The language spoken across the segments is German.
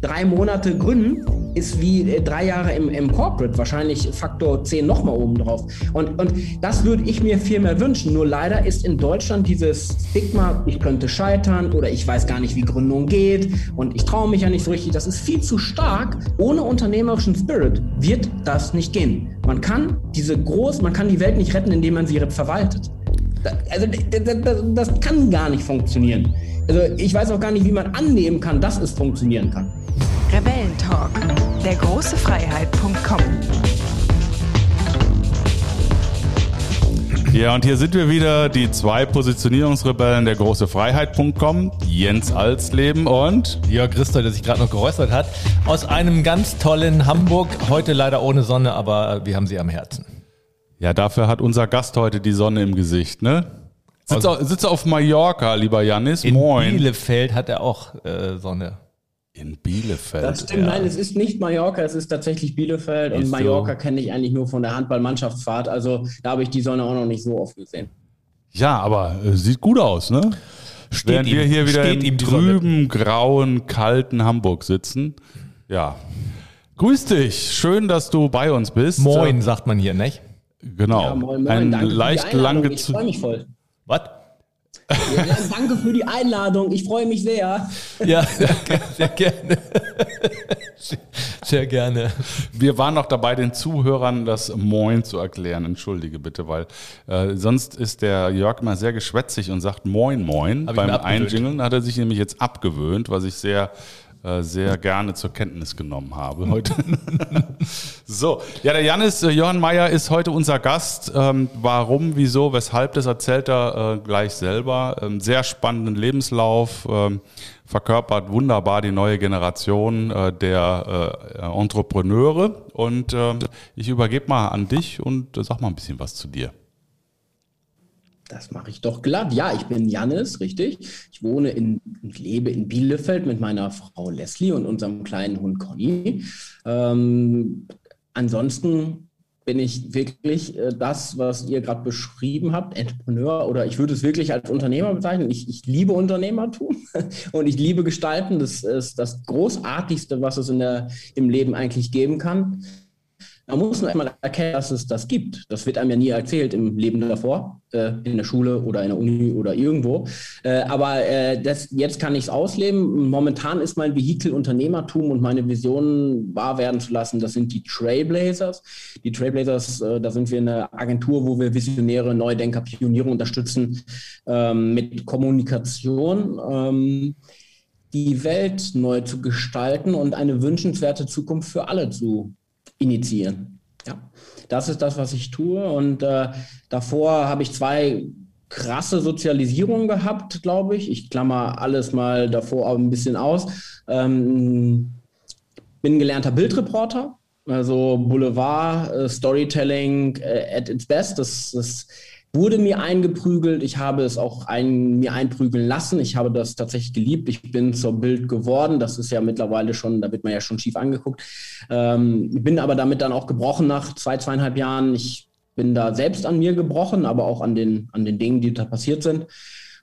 Drei Monate gründen ist wie äh, drei Jahre im, im Corporate, wahrscheinlich Faktor 10 nochmal oben drauf. Und, und das würde ich mir viel mehr wünschen. Nur leider ist in Deutschland dieses Stigma, ich könnte scheitern oder ich weiß gar nicht, wie Gründung geht und ich traue mich ja nicht so richtig, das ist viel zu stark. Ohne unternehmerischen Spirit wird das nicht gehen. Man kann diese groß, man kann die Welt nicht retten, indem man sie verwaltet. Also das, das, das kann gar nicht funktionieren. Also ich weiß auch gar nicht, wie man annehmen kann, dass es funktionieren kann. Rebellentalk, der große Freiheit.com. Ja, und hier sind wir wieder, die zwei Positionierungsrebellen der große Freiheit.com, Jens Alsleben und Jörg Christer, der sich gerade noch geräuspert hat, aus einem ganz tollen Hamburg, heute leider ohne Sonne, aber wir haben sie am Herzen. Ja, dafür hat unser Gast heute die Sonne im Gesicht, ne? Sitzt, auf, sitzt auf Mallorca, lieber Janis. In Moin. Bielefeld hat er auch äh, Sonne. In Bielefeld. Das stimmt, ja. nein, es ist nicht Mallorca, es ist tatsächlich Bielefeld ist und Mallorca so. kenne ich eigentlich nur von der Handballmannschaftsfahrt. Also da habe ich die Sonne auch noch nicht so oft gesehen. Ja, aber äh, sieht gut aus, ne? Steht Während ihm, wir hier wieder im trüben, grauen, kalten Hamburg sitzen. Ja. Grüß dich, schön, dass du bei uns bist. Moin, sagt man hier, nicht? Genau. Ja, moin, moin. Ein Danke leicht lang Ich freue mich voll. Was? Ja, danke für die Einladung. Ich freue mich sehr. Ja, sehr gerne. Sehr gerne. Wir waren noch dabei, den Zuhörern das Moin zu erklären. Entschuldige bitte, weil äh, sonst ist der Jörg mal sehr geschwätzig und sagt Moin Moin. Hab Beim Einjingeln hat er sich nämlich jetzt abgewöhnt, was ich sehr äh, sehr gerne zur Kenntnis genommen habe heute. so, ja, der Janis äh, Johann Mayer ist heute unser Gast. Ähm, warum, wieso, weshalb, das erzählt er äh, gleich selber. Ähm, sehr spannenden Lebenslauf, ähm, verkörpert wunderbar die neue Generation äh, der äh, Entrepreneure. Und ähm, ich übergebe mal an dich und sag mal ein bisschen was zu dir. Das mache ich doch glatt. Ja, ich bin Jannis, richtig. Ich wohne in und lebe in Bielefeld mit meiner Frau Leslie und unserem kleinen Hund Conny. Ähm, ansonsten bin ich wirklich äh, das, was ihr gerade beschrieben habt, Entrepreneur oder ich würde es wirklich als Unternehmer bezeichnen. Ich, ich liebe Unternehmertum und ich liebe Gestalten. Das ist das Großartigste, was es in der, im Leben eigentlich geben kann. Man muss nur einmal erkennen, dass es das gibt. Das wird einem ja nie erzählt im Leben davor, äh, in der Schule oder in der Uni oder irgendwo. Äh, aber äh, das, jetzt kann ich es ausleben. Momentan ist mein Vehikel Unternehmertum und meine Vision wahr werden zu lassen. Das sind die Trailblazers. Die Trailblazers, äh, da sind wir eine Agentur, wo wir Visionäre, Neudenker, Pioniere unterstützen ähm, mit Kommunikation. Ähm, die Welt neu zu gestalten und eine wünschenswerte Zukunft für alle zu initiieren. Ja, das ist das, was ich tue. Und äh, davor habe ich zwei krasse Sozialisierungen gehabt, glaube ich. Ich klammer alles mal davor auch ein bisschen aus. Ähm, bin gelernter Bildreporter, also Boulevard, äh, Storytelling äh, at its best. Das, das wurde mir eingeprügelt. Ich habe es auch ein, mir einprügeln lassen. Ich habe das tatsächlich geliebt. Ich bin zur Bild geworden. Das ist ja mittlerweile schon, da wird man ja schon schief angeguckt. Ähm, bin aber damit dann auch gebrochen nach zwei, zweieinhalb Jahren. Ich bin da selbst an mir gebrochen, aber auch an den, an den Dingen, die da passiert sind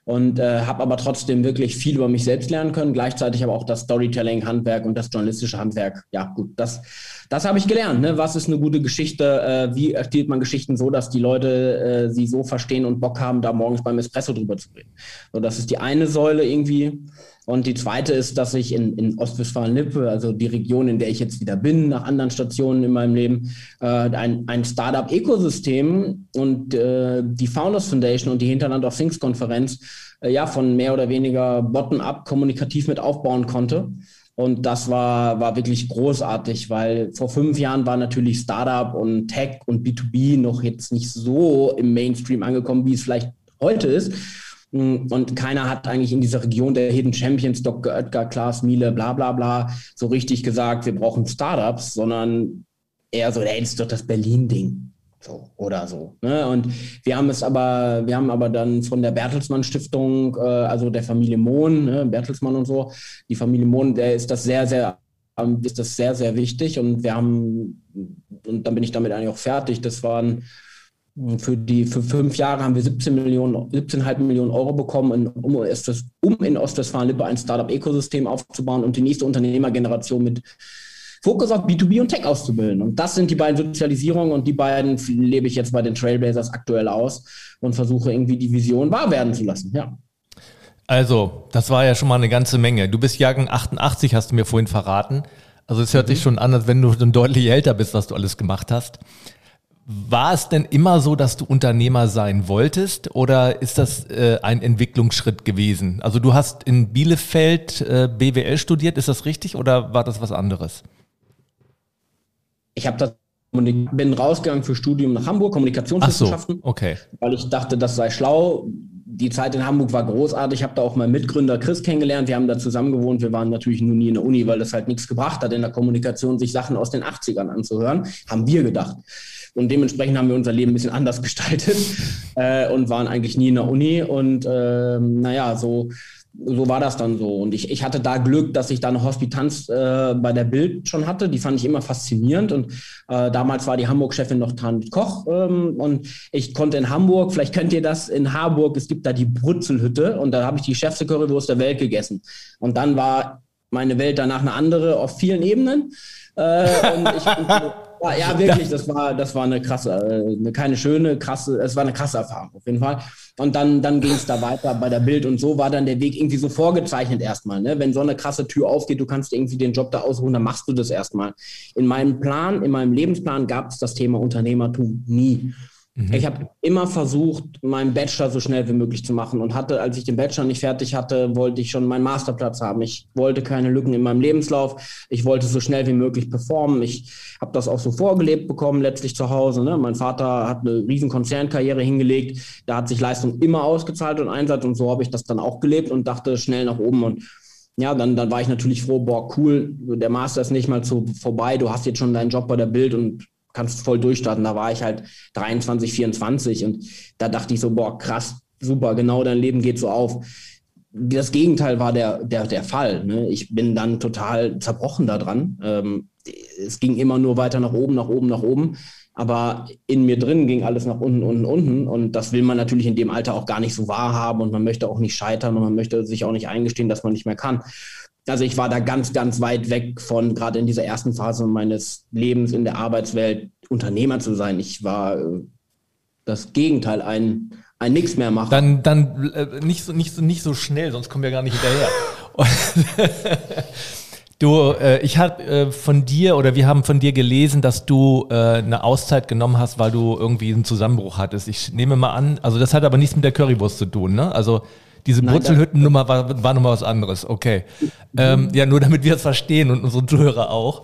und äh, habe aber trotzdem wirklich viel über mich selbst lernen können. Gleichzeitig aber auch das Storytelling-Handwerk und das journalistische Handwerk. Ja, gut, das, das habe ich gelernt. Ne? Was ist eine gute Geschichte? Äh, wie erzählt man Geschichten so, dass die Leute äh, sie so verstehen und Bock haben, da morgens beim Espresso drüber zu reden? So, das ist die eine Säule irgendwie. Und die zweite ist, dass ich in, in Ostwestfalen-Lippe, also die Region, in der ich jetzt wieder bin, nach anderen Stationen in meinem Leben, äh, ein, ein Startup-Ökosystem und äh, die Founders Foundation und die Hinterland of Things Konferenz äh, ja von mehr oder weniger bottom-up kommunikativ mit aufbauen konnte. Und das war, war wirklich großartig, weil vor fünf Jahren war natürlich Startup und Tech und B2B noch jetzt nicht so im Mainstream angekommen, wie es vielleicht heute ist. Und keiner hat eigentlich in dieser Region der Hidden Champions, Dr. Oetker, Klaas Miele, bla bla bla, so richtig gesagt, wir brauchen Startups, sondern eher so, ey, das ist doch das Berlin-Ding. So, oder so. Ne? Und wir haben es aber, wir haben aber dann von der Bertelsmann Stiftung, äh, also der Familie Mohn, ne, Bertelsmann und so, die Familie Mohn, der ist das sehr, sehr, ähm, ist das sehr, sehr wichtig. Und wir haben, und dann bin ich damit eigentlich auch fertig, das waren Für, die, für fünf Jahre haben wir 17 Millionen, 17,5 Millionen Euro bekommen, um, um in Ostwestfalen-Lippe ein Startup-Ökosystem aufzubauen und die nächste Unternehmergeneration mit Fokus auf B2B und Tech auszubilden. Und das sind die beiden Sozialisierungen und die beiden lebe ich jetzt bei den Trailblazers aktuell aus und versuche irgendwie die Vision wahr werden zu lassen. Ja. Also, das war ja schon mal eine ganze Menge. Du bist Jahrgang 88, hast du mir vorhin verraten. Also es hört mhm. sich schon an, als wenn du dann deutlich älter bist, was du alles gemacht hast. War es denn immer so, dass du Unternehmer sein wolltest oder ist das äh, ein Entwicklungsschritt gewesen? Also du hast in Bielefeld äh, BWL studiert, ist das richtig oder war das was anderes? Ich habe das bin rausgegangen für Studium nach Hamburg, Kommunikationswissenschaften, so, okay. weil ich dachte, das sei schlau. Die Zeit in Hamburg war großartig. Ich habe da auch meinen Mitgründer Chris kennengelernt. Wir haben da zusammen gewohnt. Wir waren natürlich nur nie in der Uni, weil das halt nichts gebracht hat, in der Kommunikation sich Sachen aus den 80ern anzuhören. Haben wir gedacht. Und dementsprechend haben wir unser Leben ein bisschen anders gestaltet äh, und waren eigentlich nie in der Uni. Und äh, naja, so, so war das dann so. Und ich, ich hatte da Glück, dass ich da eine Hospitanz äh, bei der Bild schon hatte. Die fand ich immer faszinierend. Und äh, damals war die Hamburg-Chefin noch Tanit Koch. Ähm, und ich konnte in Hamburg, vielleicht kennt ihr das, in Harburg, es gibt da die Brutzelhütte. Und da habe ich die schärfste Currywurst der Welt gegessen. Und dann war meine Welt danach eine andere auf vielen Ebenen. Äh, und ich, ja, ja, wirklich, das war, das war eine krasse, äh, eine, keine schöne, krasse, es war eine krasse Erfahrung auf jeden Fall. Und dann, dann ging es da weiter bei der Bild und so war dann der Weg irgendwie so vorgezeichnet erstmal. Ne? Wenn so eine krasse Tür aufgeht, du kannst irgendwie den Job da ausruhen, dann machst du das erstmal. In meinem Plan, in meinem Lebensplan gab es das Thema Unternehmertum nie. Mhm. Ich habe immer versucht, meinen Bachelor so schnell wie möglich zu machen und hatte, als ich den Bachelor nicht fertig hatte, wollte ich schon meinen Masterplatz haben. Ich wollte keine Lücken in meinem Lebenslauf. Ich wollte so schnell wie möglich performen. Ich habe das auch so vorgelebt bekommen, letztlich zu Hause. Ne? Mein Vater hat eine riesen Konzernkarriere hingelegt. Da hat sich Leistung immer ausgezahlt und Einsatz und so habe ich das dann auch gelebt und dachte schnell nach oben und ja, dann, dann war ich natürlich froh, boah, cool, der Master ist nicht mal so vorbei, du hast jetzt schon deinen Job bei der Bild und kannst voll durchstarten. Da war ich halt 23, 24 und da dachte ich so, boah, krass, super, genau dein Leben geht so auf. Das Gegenteil war der, der, der Fall. Ne? Ich bin dann total zerbrochen daran. Ähm, es ging immer nur weiter nach oben, nach oben, nach oben. Aber in mir drin ging alles nach unten, unten, unten. Und das will man natürlich in dem Alter auch gar nicht so wahrhaben. Und man möchte auch nicht scheitern und man möchte sich auch nicht eingestehen, dass man nicht mehr kann also ich war da ganz, ganz weit weg von, gerade in dieser ersten Phase meines Lebens in der Arbeitswelt, Unternehmer zu sein. Ich war äh, das Gegenteil, ein, ein Nix mehr machen. Dann, dann äh, nicht, so, nicht, so, nicht so schnell, sonst kommen wir gar nicht hinterher. du, äh, ich habe äh, von dir oder wir haben von dir gelesen, dass du äh, eine Auszeit genommen hast, weil du irgendwie einen Zusammenbruch hattest. Ich nehme mal an, also das hat aber nichts mit der Currywurst zu tun, ne? Also diese Brutzelhüttennummer war, war nochmal was anderes. Okay. Ähm, ja, nur damit wir es verstehen und unsere Zuhörer auch.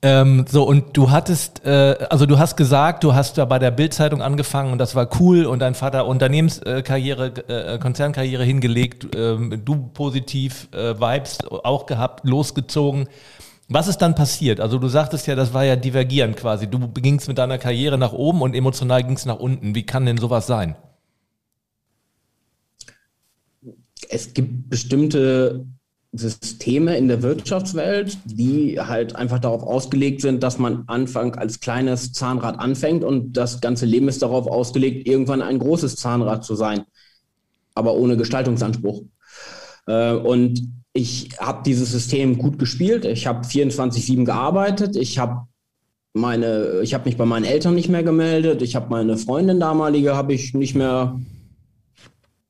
Ähm, so, und du hattest, äh, also du hast gesagt, du hast da bei der Bildzeitung angefangen und das war cool und dein Vater Unternehmenskarriere, äh, Konzernkarriere hingelegt, äh, du positiv äh, Vibes auch gehabt, losgezogen. Was ist dann passiert? Also du sagtest ja, das war ja divergierend quasi. Du gingst mit deiner Karriere nach oben und emotional gingst nach unten. Wie kann denn sowas sein? Es gibt bestimmte Systeme in der Wirtschaftswelt, die halt einfach darauf ausgelegt sind, dass man Anfang als kleines Zahnrad anfängt und das ganze Leben ist darauf ausgelegt, irgendwann ein großes Zahnrad zu sein, aber ohne Gestaltungsanspruch. Äh, und ich habe dieses System gut gespielt. Ich habe 24/7 gearbeitet. Ich habe meine, ich habe mich bei meinen Eltern nicht mehr gemeldet. Ich habe meine Freundin damalige habe ich nicht mehr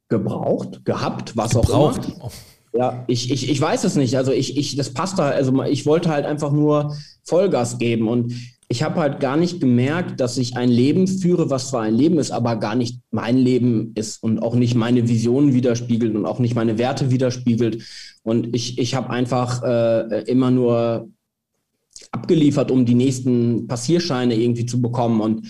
gebraucht, gehabt, was gebraucht. auch immer. Ja, ich, ich, ich weiß es nicht. Also ich, ich, das passt da, also ich wollte halt einfach nur Vollgas geben und ich habe halt gar nicht gemerkt, dass ich ein Leben führe, was zwar ein Leben ist, aber gar nicht mein Leben ist und auch nicht meine Visionen widerspiegelt und auch nicht meine Werte widerspiegelt. Und ich, ich habe einfach äh, immer nur abgeliefert, um die nächsten Passierscheine irgendwie zu bekommen. Und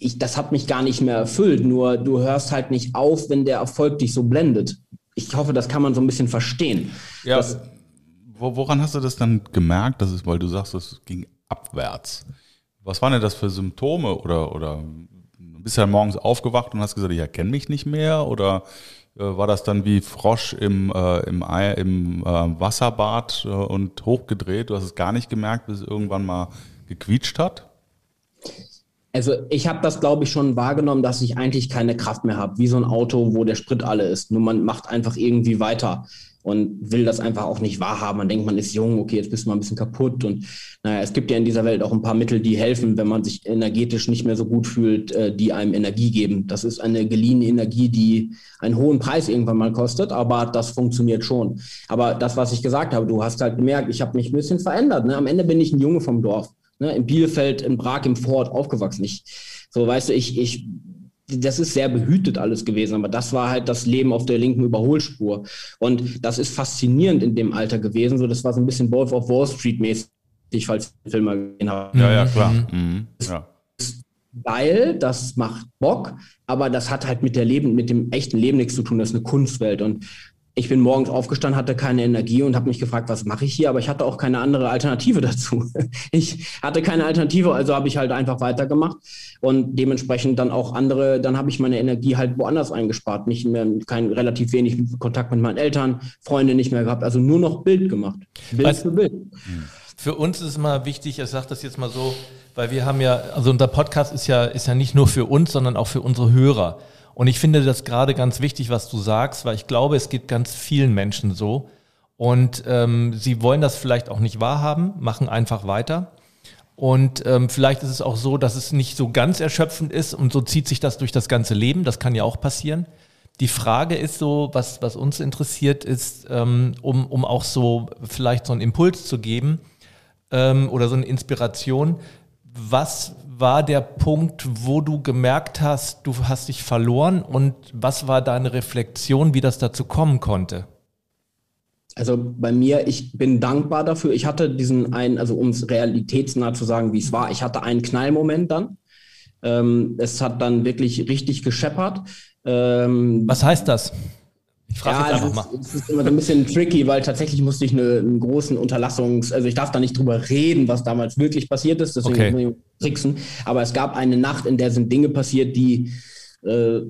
ich, das hat mich gar nicht mehr erfüllt. Nur du hörst halt nicht auf, wenn der Erfolg dich so blendet. Ich hoffe, das kann man so ein bisschen verstehen. Ja, das, woran hast du das dann gemerkt? Das ist, weil du sagst, es ging abwärts. Was waren denn das für Symptome? Oder, oder bist du ja morgens aufgewacht und hast gesagt, ich erkenne mich nicht mehr? Oder äh, war das dann wie Frosch im, äh, im, Ei, im äh, Wasserbad äh, und hochgedreht? Du hast es gar nicht gemerkt, bis es irgendwann mal gequietscht hat? Also ich habe das, glaube ich, schon wahrgenommen, dass ich eigentlich keine Kraft mehr habe, wie so ein Auto, wo der Sprit alle ist. Nur man macht einfach irgendwie weiter und will das einfach auch nicht wahrhaben. Man denkt, man ist jung, okay, jetzt bist du mal ein bisschen kaputt. Und naja, es gibt ja in dieser Welt auch ein paar Mittel, die helfen, wenn man sich energetisch nicht mehr so gut fühlt, äh, die einem Energie geben. Das ist eine geliehene Energie, die einen hohen Preis irgendwann mal kostet, aber das funktioniert schon. Aber das, was ich gesagt habe, du hast halt gemerkt, ich habe mich ein bisschen verändert. Ne? Am Ende bin ich ein Junge vom Dorf. Ne? In Bielefeld, in Prag, im Vorort aufgewachsen. Ich, so, weißt du, ich, ich das ist sehr behütet alles gewesen, aber das war halt das Leben auf der linken Überholspur. Und das ist faszinierend in dem Alter gewesen. So, das war so ein bisschen Wolf of Wall Street mäßig, falls den Film mal gesehen habt. Ja, ja, klar. Mhm. mhm. Ja. Geil, das macht Bock, aber das hat halt mit der Leben, mit dem echten Leben nichts zu tun. Das ist eine Kunstwelt. Und ich bin morgens aufgestanden, hatte keine Energie und habe mich gefragt, was mache ich hier? Aber ich hatte auch keine andere Alternative dazu. Ich hatte keine Alternative, also habe ich halt einfach weitergemacht und dementsprechend dann auch andere, dann habe ich meine Energie halt woanders eingespart. Nicht mehr, kein relativ wenig Kontakt mit meinen Eltern, Freunde nicht mehr gehabt, also nur noch Bild gemacht. Bild was, für Bild. Für uns ist es mal wichtig, ich sage das jetzt mal so, weil wir haben ja, also unser Podcast ist ja, ist ja nicht nur für uns, sondern auch für unsere Hörer. Und ich finde das gerade ganz wichtig, was du sagst, weil ich glaube, es geht ganz vielen Menschen so. Und ähm, sie wollen das vielleicht auch nicht wahrhaben, machen einfach weiter. Und ähm, vielleicht ist es auch so, dass es nicht so ganz erschöpfend ist und so zieht sich das durch das ganze Leben. Das kann ja auch passieren. Die Frage ist so, was, was uns interessiert ist, ähm, um, um auch so vielleicht so einen Impuls zu geben ähm, oder so eine Inspiration. Was war der Punkt, wo du gemerkt hast, du hast dich verloren und was war deine Reflexion, wie das dazu kommen konnte? Also bei mir, ich bin dankbar dafür. Ich hatte diesen einen, also um es realitätsnah zu sagen, wie es war, ich hatte einen Knallmoment dann. Ähm, es hat dann wirklich richtig gescheppert. Ähm, was heißt das? Ich frage ja, jetzt einfach mal. Es ist immer so ein bisschen tricky, weil tatsächlich musste ich eine, einen großen Unterlassungs-, also ich darf da nicht drüber reden, was damals wirklich passiert ist, deswegen okay. muss ich tricksen. Aber es gab eine Nacht, in der sind Dinge passiert, die äh,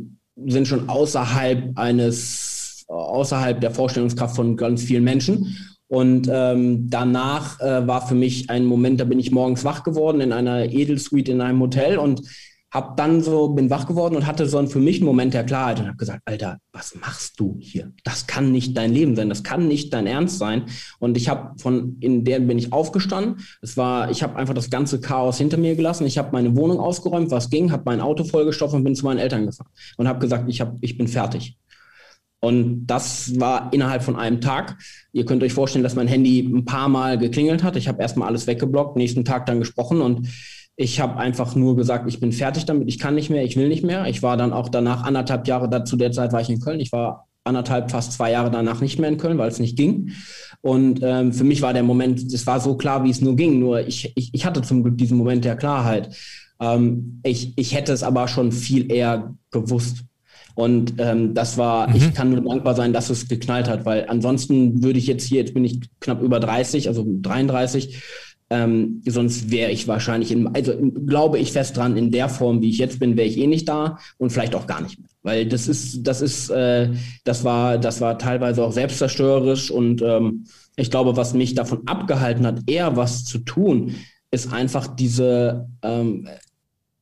sind schon außerhalb eines, außerhalb der Vorstellungskraft von ganz vielen Menschen. Und ähm, danach äh, war für mich ein Moment, da bin ich morgens wach geworden in einer Edelsuite in einem Hotel und hab dann so, bin wach geworden und hatte so einen für mich einen Moment der Klarheit und habe gesagt, Alter, was machst du hier? Das kann nicht dein Leben sein, das kann nicht dein Ernst sein. Und ich habe von, in der bin ich aufgestanden. Es war, ich habe einfach das ganze Chaos hinter mir gelassen. Ich habe meine Wohnung ausgeräumt, was ging, habe mein Auto vollgestopft und bin zu meinen Eltern gefahren und habe gesagt, ich, hab, ich bin fertig. Und das war innerhalb von einem Tag. Ihr könnt euch vorstellen, dass mein Handy ein paar Mal geklingelt hat. Ich habe erstmal alles weggeblockt, nächsten Tag dann gesprochen und ich habe einfach nur gesagt, ich bin fertig damit, ich kann nicht mehr, ich will nicht mehr. Ich war dann auch danach anderthalb Jahre, da, zu der Zeit war ich in Köln. Ich war anderthalb, fast zwei Jahre danach nicht mehr in Köln, weil es nicht ging. Und ähm, für mich war der Moment, es war so klar, wie es nur ging. Nur ich, ich, ich hatte zum Glück diesen Moment der Klarheit. Ähm, ich, ich hätte es aber schon viel eher gewusst. Und ähm, das war, mhm. ich kann nur dankbar sein, dass es geknallt hat, weil ansonsten würde ich jetzt hier, jetzt bin ich knapp über 30, also 33, ähm, sonst wäre ich wahrscheinlich, in, also glaube ich fest dran, in der Form, wie ich jetzt bin, wäre ich eh nicht da und vielleicht auch gar nicht mehr. Weil das ist, das ist, äh, das war, das war teilweise auch selbstzerstörerisch und ähm, ich glaube, was mich davon abgehalten hat, eher was zu tun, ist einfach diese, ähm,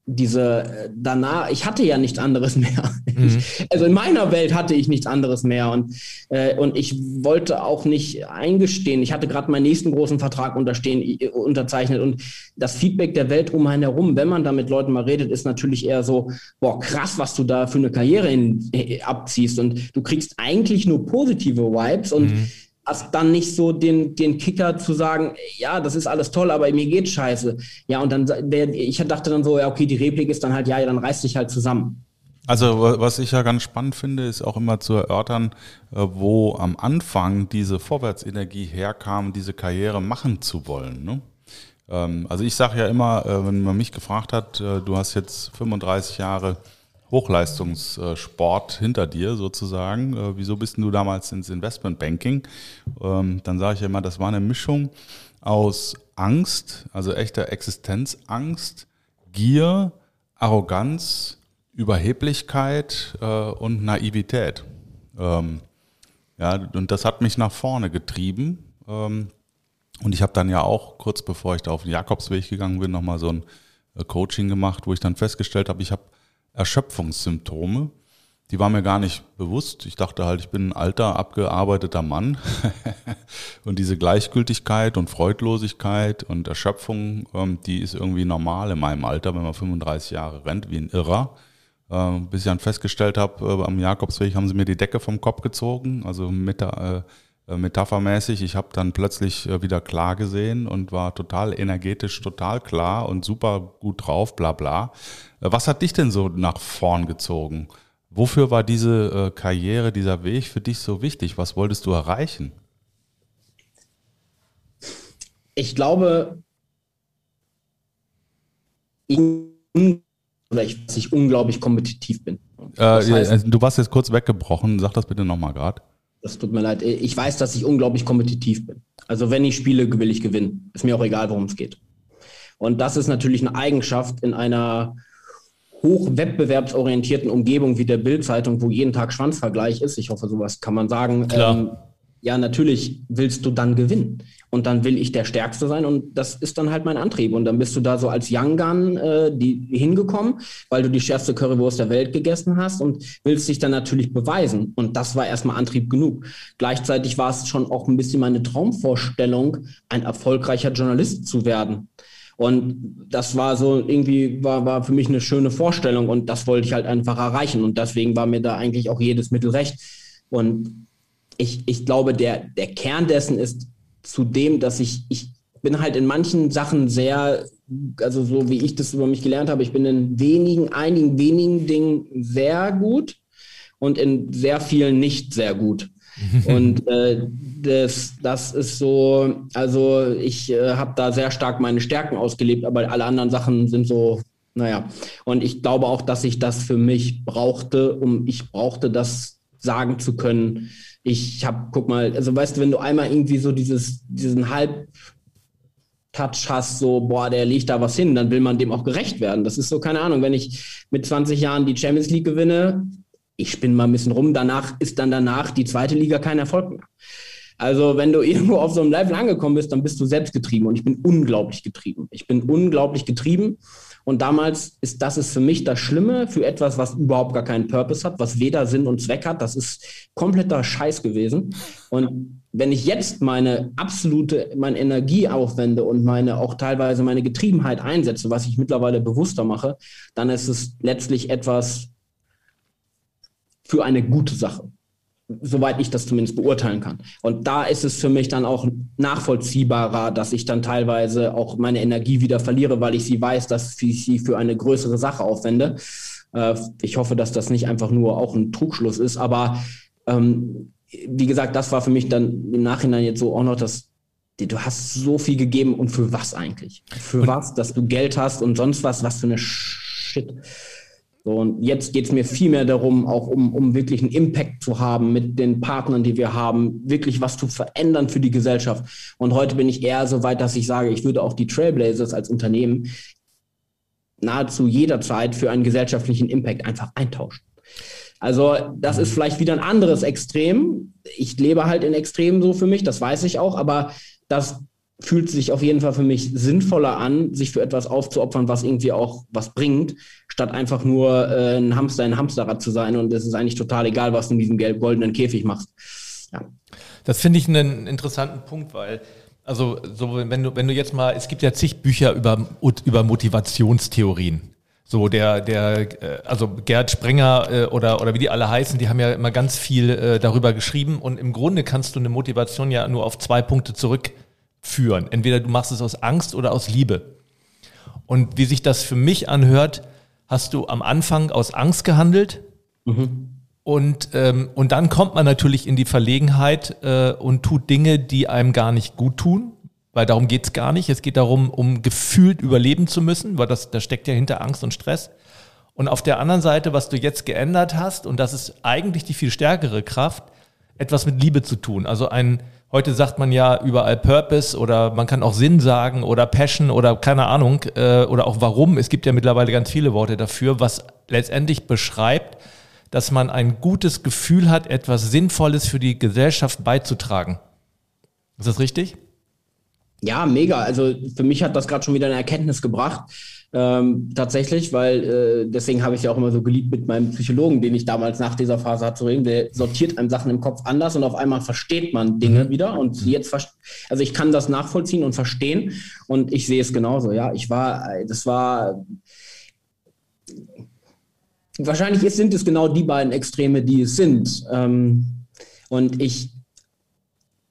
diese äh, danach, ich hatte ja nichts anderes mehr. Mhm. Also in meiner Welt hatte ich nichts anderes mehr und, äh, und ich wollte auch nicht eingestehen. Ich hatte gerade meinen nächsten großen Vertrag unterstehen, äh, unterzeichnet und das Feedback der Welt um einen herum, wenn man da mit Leuten mal redet, ist natürlich eher so, boah, krass, was du da für eine Karriere in, äh, abziehst und du kriegst eigentlich nur positive Vibes und mhm hast dann nicht so den, den Kicker zu sagen, ja, das ist alles toll, aber mir geht scheiße. Ja, und dann, der, ich dachte dann so, ja, okay, die Replik ist dann halt, ja, ja dann reiß dich halt zusammen. Also was ich ja ganz spannend finde, ist auch immer zu erörtern, äh, wo am Anfang diese Vorwärtsenergie herkam, diese Karriere machen zu wollen. Ne? Ähm, also ich sage ja immer, äh, wenn man mich gefragt hat, äh, du hast jetzt 35 Jahre Hochleistungssport hinter dir sozusagen. Äh, wieso bist du damals ins Investmentbanking? Ähm, dann sage ich immer, das war eine Mischung aus Angst, also echter Existenzangst, Gier, Arroganz, Überheblichkeit äh, und Naivität. Ähm, ja, und das hat mich nach vorne getrieben. Ähm, und ich habe dann ja auch kurz bevor ich da auf den Jakobsweg gegangen bin, nochmal so ein äh, Coaching gemacht, wo ich dann festgestellt habe, ich habe Erschöpfungssymptome. Die waren mir gar nicht bewusst. Ich dachte halt, ich bin ein alter, abgearbeiteter Mann. und diese Gleichgültigkeit und Freudlosigkeit und Erschöpfung, ähm, die ist irgendwie normal in meinem Alter, wenn man 35 Jahre rennt, wie ein Irrer. Äh, bis ich dann festgestellt habe, äh, am Jakobsweg haben sie mir die Decke vom Kopf gezogen, also meta, äh, metaphermäßig. Ich habe dann plötzlich äh, wieder klar gesehen und war total energetisch, total klar und super gut drauf, bla bla. Äh, was hat dich denn so nach vorn gezogen? Wofür war diese Karriere, dieser Weg für dich so wichtig? Was wolltest du erreichen? Ich glaube, oder ich, dass ich unglaublich kompetitiv bin. Äh, heißt, du warst jetzt kurz weggebrochen, sag das bitte nochmal gerade. Das tut mir leid. Ich weiß, dass ich unglaublich kompetitiv bin. Also wenn ich spiele, will ich gewinnen. Ist mir auch egal, worum es geht. Und das ist natürlich eine Eigenschaft in einer hochwettbewerbsorientierten Umgebung wie der Bildzeitung, wo jeden Tag Schwanzvergleich ist. Ich hoffe, sowas kann man sagen. Klar. Ähm, ja, natürlich willst du dann gewinnen. Und dann will ich der Stärkste sein und das ist dann halt mein Antrieb. Und dann bist du da so als Young Gun äh, die, hingekommen, weil du die schärfste Currywurst der Welt gegessen hast und willst dich dann natürlich beweisen. Und das war erstmal Antrieb genug. Gleichzeitig war es schon auch ein bisschen meine Traumvorstellung, ein erfolgreicher Journalist zu werden. Und das war so irgendwie, war, war für mich eine schöne Vorstellung und das wollte ich halt einfach erreichen. Und deswegen war mir da eigentlich auch jedes Mittel recht. Und ich, ich glaube, der, der Kern dessen ist, zu dem, dass ich, ich bin halt in manchen Sachen sehr, also so wie ich das über mich gelernt habe, ich bin in wenigen, einigen wenigen Dingen sehr gut und in sehr vielen nicht sehr gut. und äh, das, das ist so, also ich äh, habe da sehr stark meine Stärken ausgelebt, aber alle anderen Sachen sind so, naja. Und ich glaube auch, dass ich das für mich brauchte, um ich brauchte das sagen zu können, ich habe, guck mal, also weißt du, wenn du einmal irgendwie so dieses, diesen halb Touch hast, so, boah, der legt da was hin, dann will man dem auch gerecht werden. Das ist so, keine Ahnung, wenn ich mit 20 Jahren die Champions League gewinne, ich spinne mal ein bisschen rum, danach ist dann danach die zweite Liga kein Erfolg mehr. Also, wenn du irgendwo auf so einem Level angekommen bist, dann bist du selbst getrieben und ich bin unglaublich getrieben. Ich bin unglaublich getrieben und damals ist das ist für mich das Schlimme für etwas, was überhaupt gar keinen Purpose hat, was weder Sinn und Zweck hat. Das ist kompletter Scheiß gewesen. Und wenn ich jetzt meine absolute, meine Energie aufwende und meine auch teilweise meine Getriebenheit einsetze, was ich mittlerweile bewusster mache, dann ist es letztlich etwas für eine gute Sache soweit ich das zumindest beurteilen kann. Und da ist es für mich dann auch nachvollziehbarer, dass ich dann teilweise auch meine Energie wieder verliere, weil ich sie weiß, dass ich sie für eine größere Sache aufwende. Äh, ich hoffe, dass das nicht einfach nur auch ein Trugschluss ist, aber ähm, wie gesagt, das war für mich dann im Nachhinein jetzt so auch noch das du hast so viel gegeben und für was eigentlich? Für und was? Dass du Geld hast und sonst was? Was für eine Shit. So, und jetzt geht es mir viel mehr darum, auch um, um wirklich einen Impact zu haben mit den Partnern, die wir haben, wirklich was zu verändern für die Gesellschaft. Und heute bin ich eher so weit, dass ich sage, ich würde auch die Trailblazers als Unternehmen nahezu jederzeit für einen gesellschaftlichen Impact einfach eintauschen. Also das ist vielleicht wieder ein anderes Extrem. Ich lebe halt in Extremen so für mich, das weiß ich auch, aber das fühlt sich auf jeden Fall für mich sinnvoller an, sich für etwas aufzuopfern, was irgendwie auch was bringt, statt einfach nur äh, ein Hamster in Hamsterrad zu sein und es ist eigentlich total egal, was du in diesem gelb goldenen Käfig machst. Ja. Das finde ich einen interessanten Punkt, weil also so wenn du wenn du jetzt mal es gibt ja zig Bücher über über Motivationstheorien. So der der äh, also Gerd Sprenger äh, oder oder wie die alle heißen, die haben ja immer ganz viel äh, darüber geschrieben und im Grunde kannst du eine Motivation ja nur auf zwei Punkte zurück führen. Entweder du machst es aus Angst oder aus Liebe. Und wie sich das für mich anhört, hast du am Anfang aus Angst gehandelt. Mhm. Und, ähm, und dann kommt man natürlich in die Verlegenheit äh, und tut Dinge, die einem gar nicht gut tun, weil darum geht es gar nicht. Es geht darum, um gefühlt überleben zu müssen, weil das, das steckt ja hinter Angst und Stress. Und auf der anderen Seite, was du jetzt geändert hast, und das ist eigentlich die viel stärkere Kraft, etwas mit Liebe zu tun. Also ein, Heute sagt man ja überall Purpose oder man kann auch Sinn sagen oder Passion oder keine Ahnung äh, oder auch warum. Es gibt ja mittlerweile ganz viele Worte dafür, was letztendlich beschreibt, dass man ein gutes Gefühl hat, etwas Sinnvolles für die Gesellschaft beizutragen. Ist das richtig? Ja, mega. Also für mich hat das gerade schon wieder eine Erkenntnis gebracht. Ähm, tatsächlich, weil äh, deswegen habe ich ja auch immer so geliebt mit meinem Psychologen, den ich damals nach dieser Phase hatte zu reden. Der sortiert einem Sachen im Kopf anders und auf einmal versteht man Dinge mhm. wieder. Und jetzt, also ich kann das nachvollziehen und verstehen und ich sehe es genauso. Ja, ich war, das war wahrscheinlich sind es genau die beiden Extreme, die es sind. Ähm, und ich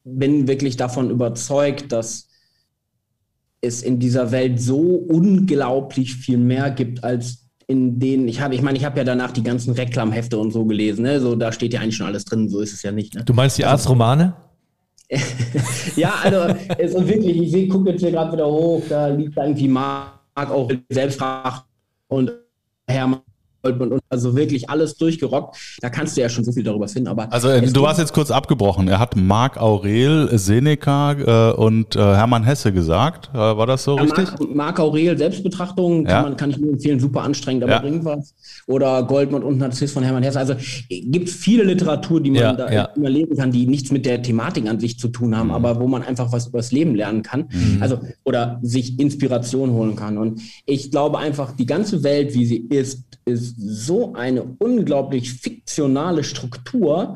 bin wirklich davon überzeugt, dass es in dieser Welt so unglaublich viel mehr gibt als in denen ich habe, ich meine, ich habe ja danach die ganzen Reklamhefte und so gelesen, ne? So, da steht ja eigentlich schon alles drin, so ist es ja nicht. Ne? Du meinst die Arztromane? ja, also, also wirklich, ich sehe, gucke jetzt hier gerade wieder hoch, da liegt irgendwie Marc auch selbst und Hermann und also wirklich alles durchgerockt. Da kannst du ja schon so viel darüber finden. Aber also du warst jetzt kurz abgebrochen. Er hat Marc Aurel, Seneca äh, und äh, Hermann Hesse gesagt. Äh, war das so ja, richtig? Marc, Marc Aurel, Selbstbetrachtung, kann, man, kann ich nur empfehlen, super anstrengend, aber ja. bringt was. Oder Goldmund und Narziss von Hermann Hesse. Also gibt viele Literatur, die man ja, da ja. immer lesen kann, die nichts mit der Thematik an sich zu tun haben, mhm. aber wo man einfach was über das Leben lernen kann. Mhm. Also oder sich Inspiration holen kann. Und ich glaube einfach, die ganze Welt, wie sie ist, ist so eine unglaublich fiktionale Struktur,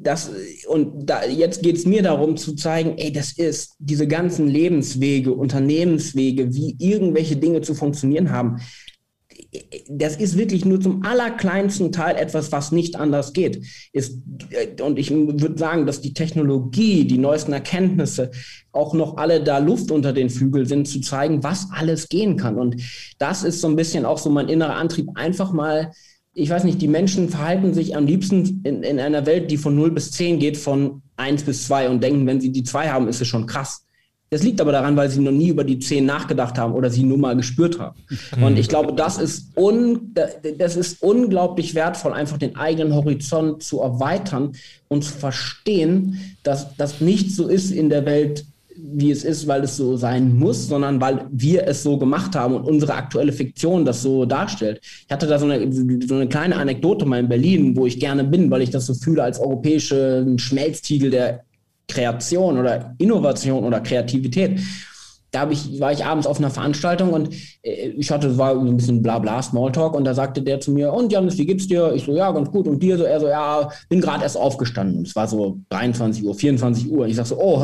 dass, und da, jetzt geht es mir darum zu zeigen, ey, das ist diese ganzen Lebenswege, Unternehmenswege, wie irgendwelche Dinge zu funktionieren haben das ist wirklich nur zum allerkleinsten Teil etwas, was nicht anders geht. Ist, äh, und ich würde sagen, dass die Technologie, die neuesten Erkenntnisse auch noch alle da Luft unter den Flügeln sind, zu zeigen, was alles gehen kann. Und das ist so ein bisschen auch so mein innerer Antrieb, einfach mal ich weiß nicht, die Menschen verhalten sich am liebsten in, in, einer Welt, die von 0 bis 10 geht, von 1 bis 2 und denken, wenn sie die 2 haben, ist es schon krass. Das liegt aber daran, weil sie noch nie über die zehn nachgedacht haben oder sie nur mal gespürt haben. Mhm. Und ich glaube, das ist, un, das ist unglaublich wertvoll, einfach den eigenen Horizont zu erweitern und zu verstehen, dass das nicht so ist in der Welt, wie es ist, weil es so sein muss, sondern weil wir es so gemacht haben und unsere aktuelle Fiktion das so darstellt. Ich hatte da so eine, so eine kleine Anekdote mal in Berlin, wo ich gerne bin, weil ich das so fühle als europäische Schmelztiegel der Kreation oder Innovation oder Kreativität. Da ich, war ich abends auf einer Veranstaltung und äh, ich hatte, war ein bisschen Blabla, Smalltalk und da sagte der zu mir, und Janis, wie geht's dir? Ich so, ja, ganz gut. Und dir so, er so, ja, bin gerade erst aufgestanden. Es war so 23 Uhr, 24 Uhr. Ich sag so, oh,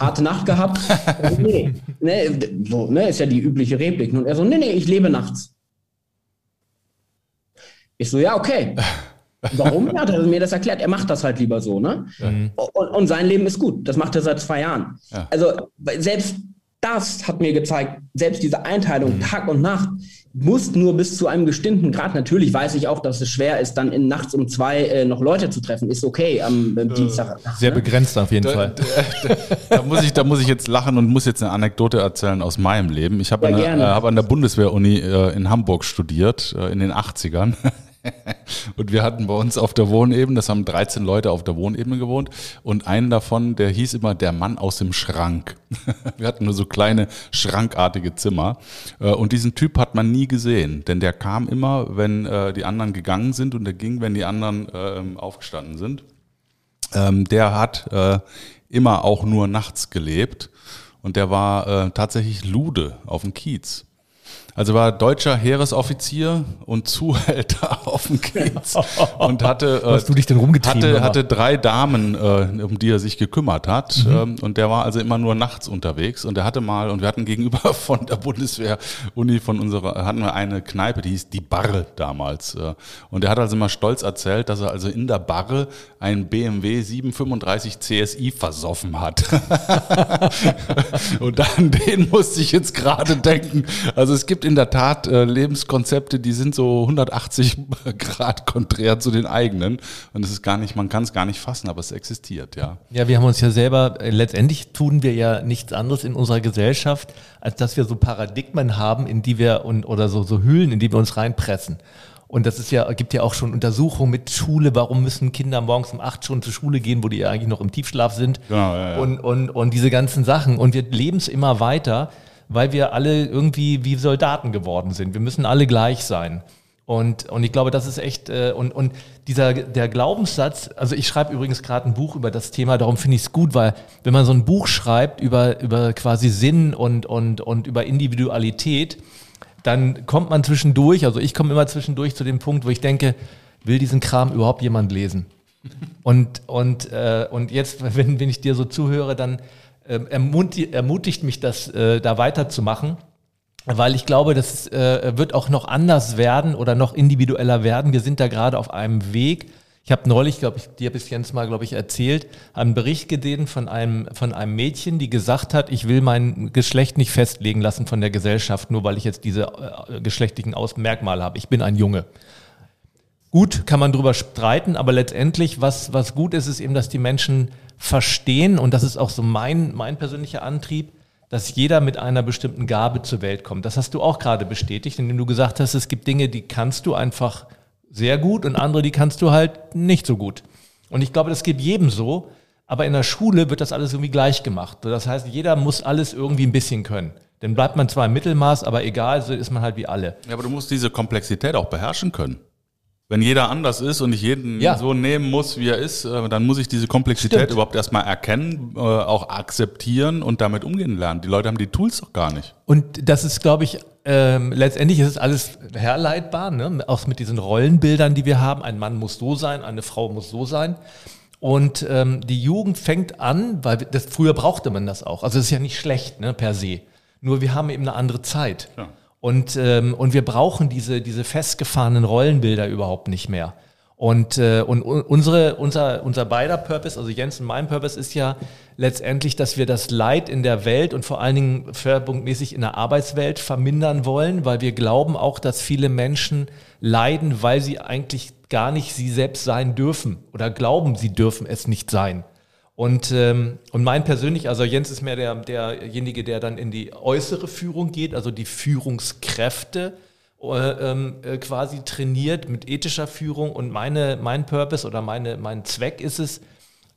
harte Nacht gehabt? nee, nee, so, ne, ist ja die übliche Replik. Und er so, nee, nee, ich lebe nachts. Ich so, ja, okay. Warum? Ja, hat er mir das erklärt. Er macht das halt lieber so, ne? Mhm. Und, und, sein Leben ist gut. Das macht er seit zwei Jahren. Ja. Also selbst das hat mir gezeigt, selbst diese Einteilung mhm. Tag und Nacht muss nur bis zu einem bestimmten Grad. Natürlich weiß ich auch, dass es schwer ist, dann in nachts um zwei äh, noch Leute zu treffen. Ist okay am äh, Dienstag. Sehr ne? begrenzt auf jeden da, Fall. Da, da, muss ich, da muss ich jetzt lachen und muss jetzt eine Anekdote erzählen aus meinem Leben. Ich habe ja, äh, hab an der Bundeswehr-Uni äh, in Hamburg studiert, äh, in den 80ern. Und wir hatten bei uns auf der Wohnebene, das haben 13 Leute auf der Wohnebene gewohnt und einen davon, der hieß immer der Mann aus dem Schrank. wir hatten nur so kleine schrankartige Zimmer äh, und diesen Typ hat man nie gesehen, denn der kam immer, wenn äh, die anderen gegangen sind und der ging, wenn die anderen ähm, aufgestanden sind. Ähm, der hat äh, immer auch nur nachts gelebt und der war tatsächlich Lude auf dem Kiez. Also war deutscher Heeresoffizier und Zuhälter auf dem Kiez und hatte, äh, Hast du dich denn rumgetrieben, hatte, hatte drei Damen, äh, um die er sich gekümmert hat. Mhm. Ähm, und der war also immer nur nachts unterwegs. Und er hatte mal, und wir hatten gegenüber von der Bundeswehr-Uni von unserer, hatten wir eine Kneipe, die hieß die Barre damals. Äh, und er hat also immer stolz erzählt, dass er also in der Barre einen BMW 735 CSI versoffen hat. und an den musste ich jetzt gerade denken. Also es gibt in der Tat äh, Lebenskonzepte, die sind so 180 Grad konträr zu den eigenen. Und es ist gar nicht, man kann es gar nicht fassen, aber es existiert, ja. Ja, wir haben uns ja selber, äh, letztendlich tun wir ja nichts anderes in unserer Gesellschaft, als dass wir so Paradigmen haben, in die wir und, oder so, so Hüllen, in die wir uns reinpressen. Und das ist ja, gibt ja auch schon Untersuchungen mit Schule, warum müssen Kinder morgens um acht schon zur Schule gehen, wo die ja eigentlich noch im Tiefschlaf sind. Genau, ja, ja. Und, und, und diese ganzen Sachen. Und wir leben es immer weiter weil wir alle irgendwie wie Soldaten geworden sind. Wir müssen alle gleich sein. Und, und ich glaube, das ist echt, äh, und, und dieser, der Glaubenssatz, also ich schreibe übrigens gerade ein Buch über das Thema, darum finde ich es gut, weil wenn man so ein Buch schreibt über, über quasi Sinn und, und, und über Individualität, dann kommt man zwischendurch, also ich komme immer zwischendurch zu dem Punkt, wo ich denke, will diesen Kram überhaupt jemand lesen? Und, und, äh, und jetzt, wenn, wenn ich dir so zuhöre, dann ermutigt, ermutigt mich das, äh, da weiterzumachen, weil ich glaube, das äh, wird auch noch anders werden oder noch individueller werden. Wir sind da gerade auf einem Weg. Ich habe neulich, glaube ich, dir bis jetzt mal, glaube ich, erzählt, einen Bericht gesehen von einem, von einem Mädchen, die gesagt hat, ich will mein Geschlecht nicht festlegen lassen von der Gesellschaft, nur weil ich jetzt diese äh, geschlechtlichen Aus Merkmale habe. Ich bin ein Junge. Gut, kann man drüber streiten, aber letztendlich, was, was gut ist, ist eben, dass die Menschen verstehen, und das ist auch so mein, mein persönlicher Antrieb, dass jeder mit einer bestimmten Gabe zur Welt kommt. Das hast du auch gerade bestätigt, indem du gesagt hast, es gibt Dinge, die kannst du einfach sehr gut und andere, die kannst du halt nicht so gut. Und ich glaube, das geht jedem so, aber in der Schule wird das alles irgendwie gleich gemacht. Das heißt, jeder muss alles irgendwie ein bisschen können. Dann bleibt man zwar im Mittelmaß, aber egal, so ist man halt wie alle. Ja, aber du musst diese Komplexität auch beherrschen können. Wenn jeder anders ist und ich jeden ja. so nehmen muss, wie er ist, äh, dann muss ich diese Komplexität Stimmt. überhaupt erstmal erkennen, äh, auch akzeptieren und damit umgehen lernen. Die Leute haben die Tools doch gar nicht. Und das ist, glaube ich, ähm, letztendlich ist es alles herleitbar, ne? auch mit diesen Rollenbildern, die wir haben. Ein Mann muss so sein, eine Frau muss so sein. Und ähm, die Jugend fängt an, weil das, früher brauchte man das auch. Also es ist ja nicht schlecht ne, per se. Nur wir haben eben eine andere Zeit. Ja. Und, ähm, und wir brauchen diese, diese festgefahrenen Rollenbilder überhaupt nicht mehr. Und, äh, und unsere, unser, unser beider Purpose, also Jens und mein Purpose, ist ja letztendlich, dass wir das Leid in der Welt und vor allen Dingen schwerpunktmäßig in der Arbeitswelt vermindern wollen, weil wir glauben auch, dass viele Menschen leiden, weil sie eigentlich gar nicht sie selbst sein dürfen oder glauben, sie dürfen es nicht sein. Und, ähm, und mein persönlich, also Jens ist mehr der, derjenige, der dann in die äußere Führung geht, also die Führungskräfte äh, ähm, äh, quasi trainiert mit ethischer Führung. Und meine, mein Purpose oder meine, mein Zweck ist es,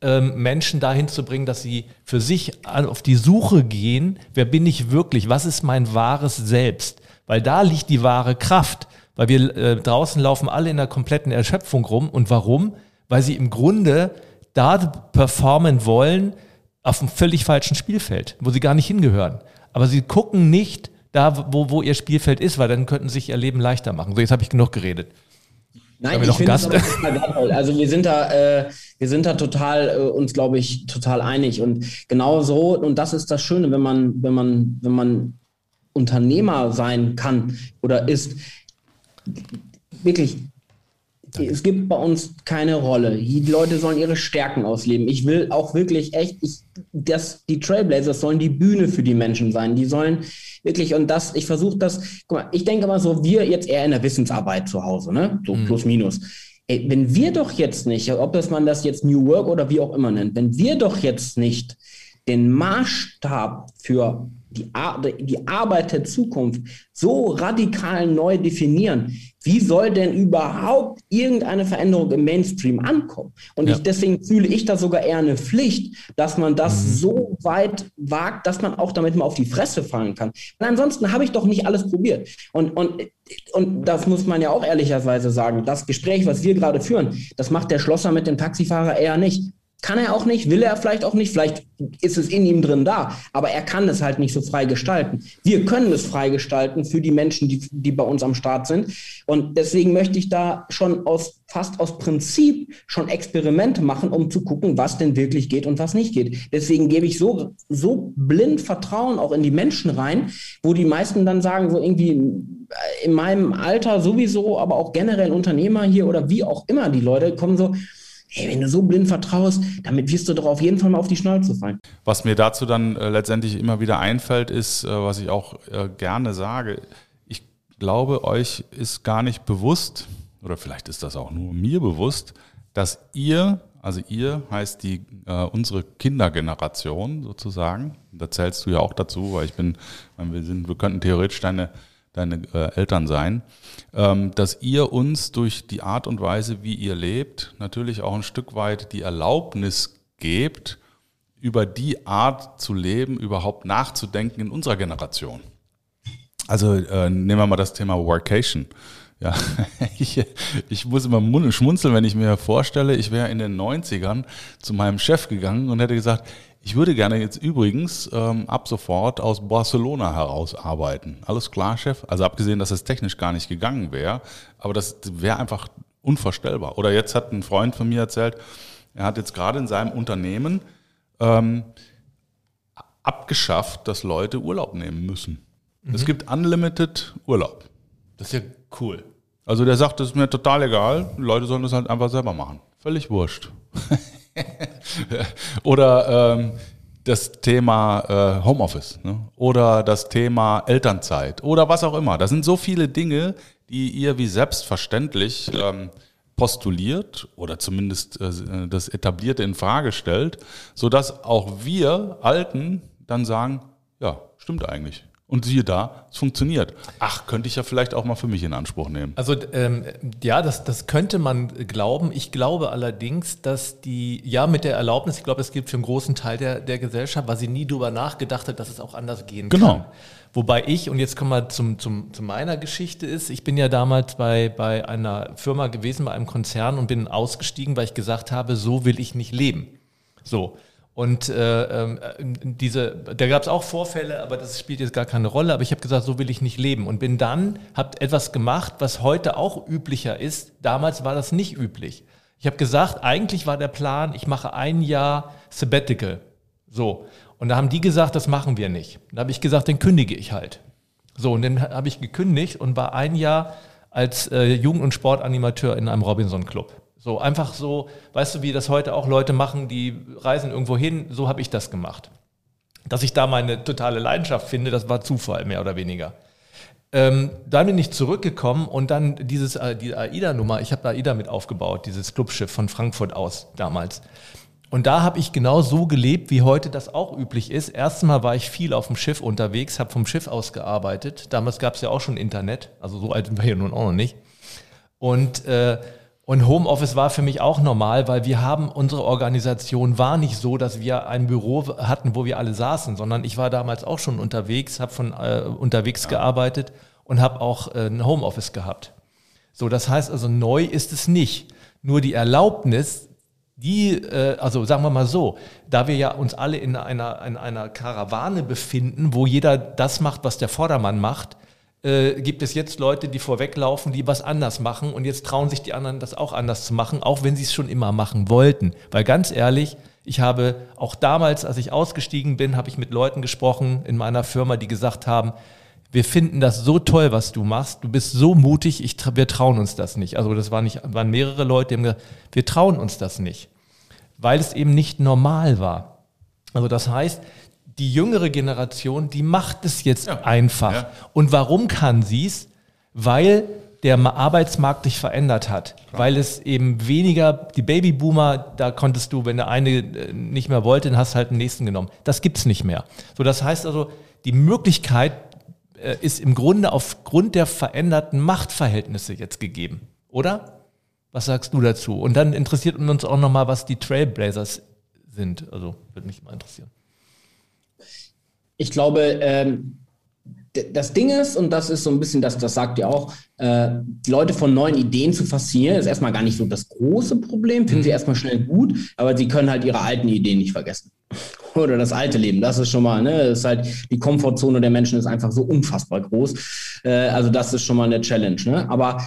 ähm, Menschen dahin zu bringen, dass sie für sich auf die Suche gehen, wer bin ich wirklich, was ist mein wahres Selbst? Weil da liegt die wahre Kraft. Weil wir äh, draußen laufen alle in der kompletten Erschöpfung rum. Und warum? Weil sie im Grunde da performen wollen auf einem völlig falschen Spielfeld, wo sie gar nicht hingehören. Aber sie gucken nicht da, wo, wo ihr Spielfeld ist, weil dann könnten sie sich ihr Leben leichter machen. So, jetzt habe ich genug geredet. Nein, ich finde das total Also wir sind da, äh, wir sind da total äh, uns, glaube ich, total einig. Und genau so, und das ist das Schöne, wenn man, wenn man, wenn man Unternehmer sein kann oder ist, wirklich es gibt bei uns keine Rolle. Die Leute sollen ihre Stärken ausleben. Ich will auch wirklich echt, ich, das, die Trailblazers sollen die Bühne für die Menschen sein. Die sollen wirklich, und das, ich versuche das, guck mal, ich denke mal so, wir jetzt eher in der Wissensarbeit zu Hause, ne? So mhm. plus minus. Ey, wenn wir doch jetzt nicht, ob das man das jetzt New Work oder wie auch immer nennt, wenn wir doch jetzt nicht den Maßstab für die, Ar die Arbeit der Zukunft so radikal neu definieren, wie soll denn überhaupt irgendeine Veränderung im Mainstream ankommen? Und ja. ich, deswegen fühle ich da sogar eher eine Pflicht, dass man das mhm. so weit wagt, dass man auch damit mal auf die Fresse fallen kann. Und ansonsten habe ich doch nicht alles probiert. Und, und, und das muss man ja auch ehrlicherweise sagen. Das Gespräch, was wir gerade führen, das macht der Schlosser mit dem Taxifahrer eher nicht. Kann er auch nicht, will er vielleicht auch nicht, vielleicht ist es in ihm drin da, aber er kann es halt nicht so frei gestalten. Wir können es frei gestalten für die Menschen, die, die bei uns am Start sind. Und deswegen möchte ich da schon aus, fast aus Prinzip schon Experimente machen, um zu gucken, was denn wirklich geht und was nicht geht. Deswegen gebe ich so, so blind Vertrauen auch in die Menschen rein, wo die meisten dann sagen, so irgendwie in meinem Alter sowieso, aber auch generell Unternehmer hier oder wie auch immer die Leute kommen so, hey, wenn du so blind vertraust, damit wirst du doch auf jeden Fall mal auf die Schnauze fallen. Was mir dazu dann äh, letztendlich immer wieder einfällt, ist, äh, was ich auch äh, gerne sage, ich glaube, euch ist gar nicht bewusst, oder vielleicht ist das auch nur mir bewusst, dass ihr, also ihr heißt die äh, unsere Kindergeneration sozusagen, da zählst du ja auch dazu, weil ich bin, wir sind, wir könnten theoretisch deine deine äh, Eltern sein, dass ihr uns durch die Art und Weise, wie ihr lebt, natürlich auch ein Stück weit die Erlaubnis gebt, über die Art zu leben, überhaupt nachzudenken in unserer Generation. Also äh, nehmen wir mal das Thema Workation. Ja, ich, ich muss immer schmunzeln, wenn ich mir vorstelle, ich wäre in den 90ern zu meinem Chef gegangen und hätte gesagt, Ich würde gerne jetzt übrigens ähm, ab sofort aus Barcelona heraus arbeiten. Alles klar, Chef? Also abgesehen, dass es technisch gar nicht gegangen wäre, aber das wäre einfach unvorstellbar. Oder jetzt hat ein Freund von mir erzählt, er hat jetzt gerade in seinem Unternehmen ähm, abgeschafft, dass Leute Urlaub nehmen müssen. Mhm. Es gibt Unlimited Urlaub. Das ist ja cool. Also der sagt, das ist mir total egal, Leute sollen das halt einfach selber machen. Völlig wurscht. Oder ähm, das Thema äh, Homeoffice ne? oder das Thema Elternzeit oder was auch immer. Das sind so viele Dinge, die ihr wie selbstverständlich ähm, postuliert oder zumindest äh, das Etablierte in Frage stellt, sodass auch wir Alten dann sagen, ja, stimmt eigentlich. Und siehe da, es funktioniert. Ach, könnte ich ja vielleicht auch mal für mich in Anspruch nehmen. Also ähm, ja, das, das könnte man glauben. Ich glaube allerdings, dass die, ja, mit der Erlaubnis, ich glaube, es gibt für einen großen Teil der, der Gesellschaft, weil sie nie darüber nachgedacht hat, dass es auch anders gehen genau. kann. Wobei ich, und jetzt kommen wir zum, zum, zu meiner Geschichte ist, ich bin ja damals bei, bei einer Firma gewesen, bei einem Konzern und bin ausgestiegen, weil ich gesagt habe, so will ich nicht leben. So. Und äh, äh, diese, da gab es auch Vorfälle, aber das spielt jetzt gar keine Rolle. Aber ich habe gesagt, so will ich nicht leben. Und bin dann, habe etwas gemacht, was heute auch üblicher ist. Damals war das nicht üblich. Ich habe gesagt, eigentlich war der Plan, ich mache ein Jahr Sabbatical. So. Und da haben die gesagt, das machen wir nicht. Da habe ich gesagt, dann kündige ich halt. So, und dann habe ich gekündigt und war ein Jahr als äh, Jugend- und Sportanimateur in einem Robinson-Club. So einfach so, weißt du, wie das heute auch Leute machen, die reisen irgendwo hin, so habe ich das gemacht. Dass ich da meine totale Leidenschaft finde, das war Zufall, mehr oder weniger. Ähm, dann bin ich zurückgekommen und dann dieses, äh, die AIDA-Nummer, ich habe AIDA mit aufgebaut, dieses Clubschiff von Frankfurt aus damals. Und da habe ich genau so gelebt, wie heute das auch üblich ist. Erstmal war ich viel auf dem Schiff unterwegs, habe vom Schiff aus gearbeitet. Damals gab es ja auch schon Internet, also so alt sind wir hier nun auch noch nicht. Und äh, und Homeoffice war für mich auch normal, weil wir haben, unsere Organisation war nicht so, dass wir ein Büro hatten, wo wir alle saßen, sondern ich war damals auch schon unterwegs, habe von äh, unterwegs ja. gearbeitet und habe auch äh, ein Homeoffice gehabt. So, das heißt also, neu ist es nicht. Nur die Erlaubnis, die, äh, also sagen wir mal so, da wir ja uns alle in einer, in einer Karawane befinden, wo jeder das macht, was der Vordermann macht, äh, gibt es jetzt Leute, die vorweglaufen, die was anders machen und jetzt trauen sich die anderen, das auch anders zu machen, auch wenn sie es schon immer machen wollten. Weil ganz ehrlich, ich habe auch damals, als ich ausgestiegen bin, habe ich mit Leuten gesprochen in meiner Firma, die gesagt haben, wir finden das so toll, was du machst. Du bist so mutig, ich, wir trauen uns das nicht. Also das waren, nicht, waren mehrere Leute, die haben gesagt, wir trauen uns das nicht, weil es eben nicht normal war. Also das heißt, die jüngere Generation, die macht es jetzt ja. einfach. Ja. Und warum kann sie es? Weil der Arbeitsmarkt sich verändert hat. Klar. Weil es eben weniger, die Babyboomer, da konntest du, wenn der eine äh, nicht mehr wollte, dann hast du halt den nächsten genommen. Das gibt es nicht mehr. So, das heißt also, die Möglichkeit äh, ist im Grunde aufgrund der veränderten Machtverhältnisse jetzt gegeben. Oder? Was sagst du dazu? Und dann interessiert uns auch nochmal, was die Trailblazers sind. Also, würde mich mal interessieren ich glaube, ähm, das Ding ist, und das ist so ein bisschen, das, das sagt ihr auch, äh, die Leute von neuen Ideen zu faszinieren, ist erstmal gar nicht so das große Problem, finden sie mhm. erstmal schnell gut, aber sie können halt ihre alten Ideen nicht vergessen. Oder das alte Leben, das ist schon mal, ne, ist halt, die Komfortzone der Menschen ist einfach so unfassbar groß. Äh, also das ist schon mal eine Challenge, ne? Aber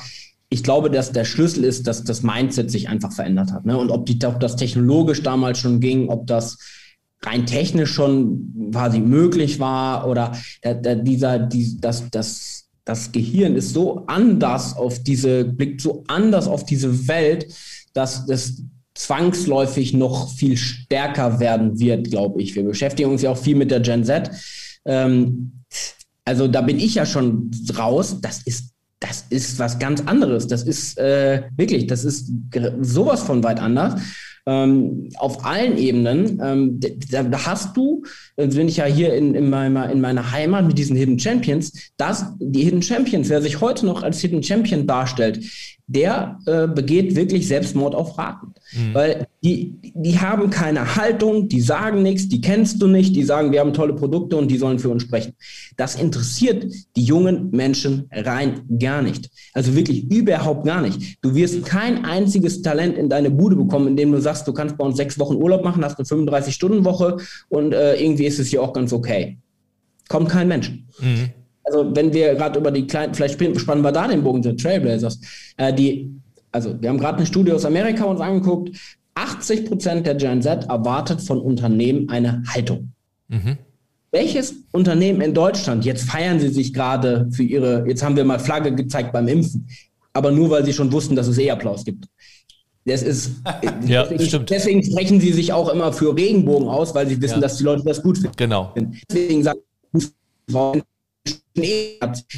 ich glaube, dass der Schlüssel ist, dass das Mindset sich einfach verändert hat. Ne? Und ob, die, ob das technologisch damals schon ging, ob das rein technisch schon quasi möglich war oder der, der, dieser, die, das, das, das Gehirn ist so anders auf diese, blickt so anders auf diese Welt, dass das zwangsläufig noch viel stärker werden wird, glaube ich. Wir beschäftigen uns ja auch viel mit der Gen Z. Ähm, also da bin ich ja schon raus. Das ist das ist was ganz anderes. Das ist äh, wirklich, das ist sowas von weit anders ähm, auf allen Ebenen. Ähm, da, da, hast du jetzt bin ich ja hier in, in, meiner, in meiner Heimat mit diesen Hidden Champions, dass die Hidden Champions, wer sich heute noch als Hidden Champion darstellt, der äh, begeht wirklich Selbstmord auf Raten. Mhm. Weil die, die haben keine Haltung, die sagen nichts, die kennst du nicht, die sagen, wir haben tolle Produkte und die sollen für uns sprechen. Das interessiert die jungen Menschen rein gar nicht. Also wirklich überhaupt gar nicht. Du wirst kein einziges Talent in deine Bude bekommen, indem du sagst, du kannst bei uns sechs Wochen Urlaub machen, hast eine 35-Stunden-Woche und äh, irgendwie ist es hier auch ganz okay. Kommt kein Mensch. Mhm also wenn wir gerade über die kleinen, vielleicht spannen wir da den Bogen der Trailblazers, äh, die, also wir haben gerade eine Studie aus Amerika uns angeguckt, 80 Prozent der Gen Z erwartet von Unternehmen eine Haltung. Mhm. Welches Unternehmen in Deutschland, jetzt feiern sie sich gerade für ihre, jetzt haben wir mal Flagge gezeigt beim Impfen, aber nur weil sie schon wussten, dass es eh Applaus gibt. Das ist, ja, deswegen, stimmt. deswegen sprechen sie sich auch immer für Regenbogen aus, weil sie wissen, ja. dass die Leute das gut finden. Genau. Deswegen sagen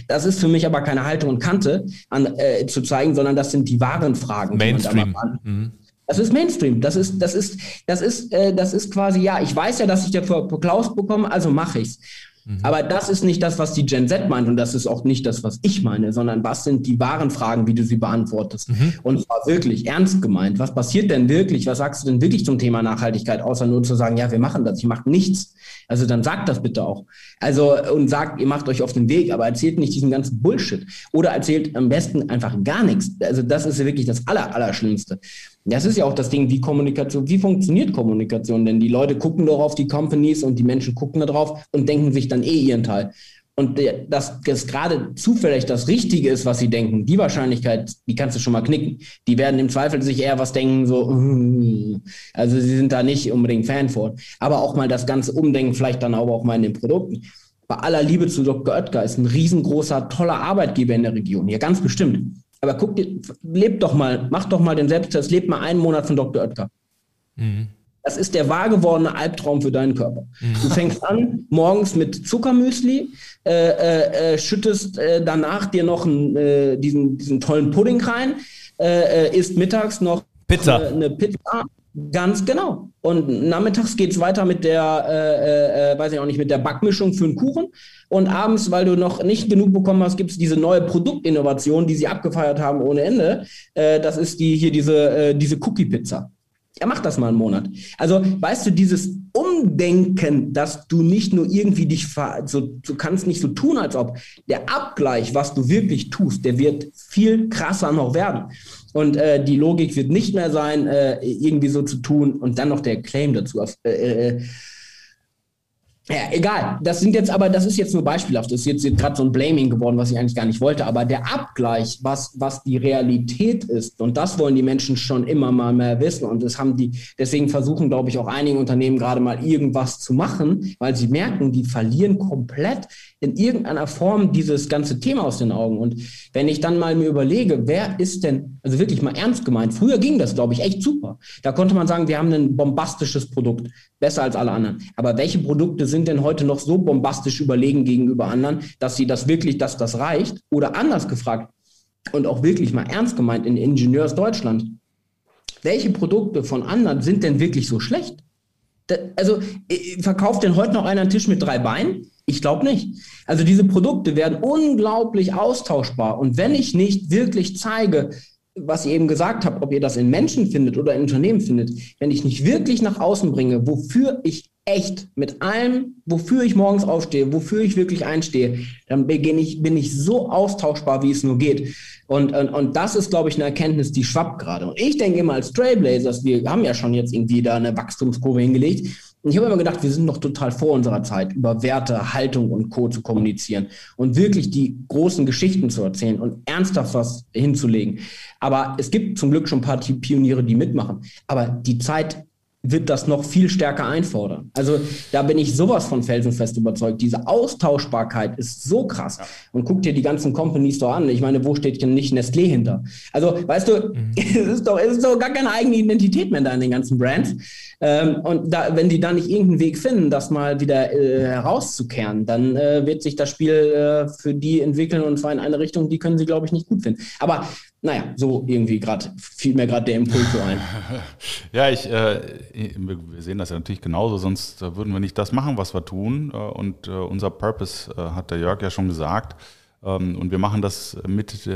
das ist für mich aber keine Haltung und Kante an, äh, zu zeigen, sondern das sind die wahren Fragen. Mainstream. Mhm. Das ist Mainstream. Das ist, das ist, das ist, äh, das ist quasi, ja, ich weiß ja, dass ich dafür Applaus bekomme, also mache ich's. Mhm. Aber das ist nicht das, was die Gen Z meint und das ist auch nicht das, was ich meine, sondern was sind die wahren Fragen, wie du sie beantwortest. Mhm. Und zwar wirklich ernst gemeint. Was passiert denn wirklich? Was sagst du denn wirklich zum Thema Nachhaltigkeit, außer nur zu sagen, ja, wir machen das, ich mache nichts. Also dann sagt das bitte auch. Also und sagt, ihr macht euch auf den Weg, aber erzählt nicht diesen ganzen Bullshit. Oder erzählt am besten einfach gar nichts. Also das ist wirklich das Aller, Allerschlimmste. Das ist ja auch das Ding, wie Kommunikation, wie funktioniert Kommunikation? Denn die Leute gucken doch auf die Companies und die Menschen gucken da drauf und denken sich dann eh ihren Teil. Und dass das gerade zufällig das Richtige ist, was sie denken, die Wahrscheinlichkeit, die kannst du schon mal knicken. Die werden im Zweifel sich eher was denken, so, also sie sind da nicht unbedingt Fan von. Aber auch mal das ganze Umdenken, vielleicht dann aber auch mal in den Produkten. Bei aller Liebe zu Dr. Oetker ist ein riesengroßer, toller Arbeitgeber in der Region, hier ganz bestimmt. Aber guck dir, lebt doch mal, mach doch mal den Selbsttest, lebt mal einen Monat von Dr. Oetker. Mhm. Das ist der wahr gewordene Albtraum für deinen Körper. Mhm. Du fängst an morgens mit Zuckermüsli, äh, äh, äh schüttest äh, danach dir noch einen, äh, diesen, diesen tollen Pudding rein, äh, isst mittags noch Pizza. eine Pizza Ganz genau. Und nachmittags geht es weiter mit der, äh, äh, weiß ich auch nicht, mit der Backmischung für einen Kuchen. Und abends, weil du noch nicht genug bekommen hast, gibt es diese neue Produktinnovation, die sie abgefeiert haben ohne Ende. Äh, das ist die hier diese, äh, diese Cookie-Pizza. Ja, mach das mal einen Monat. Also, weißt du, dieses Umdenken, dass du nicht nur irgendwie dich, so, du kannst nicht so tun, als ob der Abgleich, was du wirklich tust, der wird viel krasser noch werden. Und äh, die Logik wird nicht mehr sein, äh, irgendwie so zu tun und dann noch der Claim dazu. Äh, äh ja, egal. Das sind jetzt aber, das ist jetzt nur beispielhaft. Das ist jetzt, jetzt gerade so ein Blaming geworden, was ich eigentlich gar nicht wollte. Aber der Abgleich, was, was die Realität ist, und das wollen die Menschen schon immer mal mehr wissen. Und das haben die, deswegen versuchen, glaube ich, auch einige Unternehmen gerade mal irgendwas zu machen, weil sie merken, die verlieren komplett in irgendeiner Form dieses ganze Thema aus den Augen. Und wenn ich dann mal mir überlege, wer ist denn, also wirklich mal ernst gemeint, früher ging das, glaube ich, echt super. Da konnte man sagen, wir haben ein bombastisches Produkt, besser als alle anderen. Aber welche Produkte sind denn heute noch so bombastisch überlegen gegenüber anderen, dass sie das wirklich, dass das reicht? Oder anders gefragt und auch wirklich mal ernst gemeint in Ingenieursdeutschland, welche Produkte von anderen sind denn wirklich so schlecht? also äh, verkauft denn heute noch einer einen Tisch mit drei Beinen? Ich glaube nicht. Also diese Produkte werden unglaublich austauschbar. Und wenn ich nicht wirklich zeige, was ihr eben gesagt habt, ob ihr das in Menschen findet oder in Unternehmen findet, wenn ich nicht wirklich nach außen bringe, wofür ich echt mit allem, wofür ich morgens aufstehe, wofür ich wirklich einstehe, dann bin ich, bin ich so austauschbar, wie es nur geht. Und, und, und das ist, glaube ich, eine Erkenntnis, die schwappt gerade. Und ich denke immer als Trailblazers, wir haben ja schon jetzt irgendwie da eine Wachstumskurve hingelegt. Ich habe immer gedacht, wir sind noch total vor unserer Zeit, über Werte, Haltung und Co. zu kommunizieren und wirklich die großen Geschichten zu erzählen und ernsthaft was hinzulegen. Aber es gibt zum Glück schon ein paar Pioniere, die mitmachen. Aber die Zeit wird das noch viel stärker einfordern. Also da bin ich sowas von felsenfest überzeugt. Diese Austauschbarkeit ist so krass. Ja. Und guck dir die ganzen Companies doch an. Ich meine, wo steht denn nicht Nestlé hinter? Also, weißt du, mhm. es, ist doch, es ist doch gar keine eigene Identität mehr da in den ganzen Brands. Ähm, und da, wenn die da nicht irgendeinen Weg finden, das mal wieder äh, herauszukehren, dann äh, wird sich das Spiel äh, für die entwickeln und zwar in eine Richtung, die können sie, glaube ich, nicht gut finden. Aber naja, so irgendwie gerade, fiel mir gerade der Impuls so ein. ja, ich, äh, wir sehen das ja natürlich genauso, sonst würden wir nicht das machen, was wir tun. Äh, und äh, unser Purpose äh, hat der Jörg ja schon gesagt. Ähm, und wir machen das mit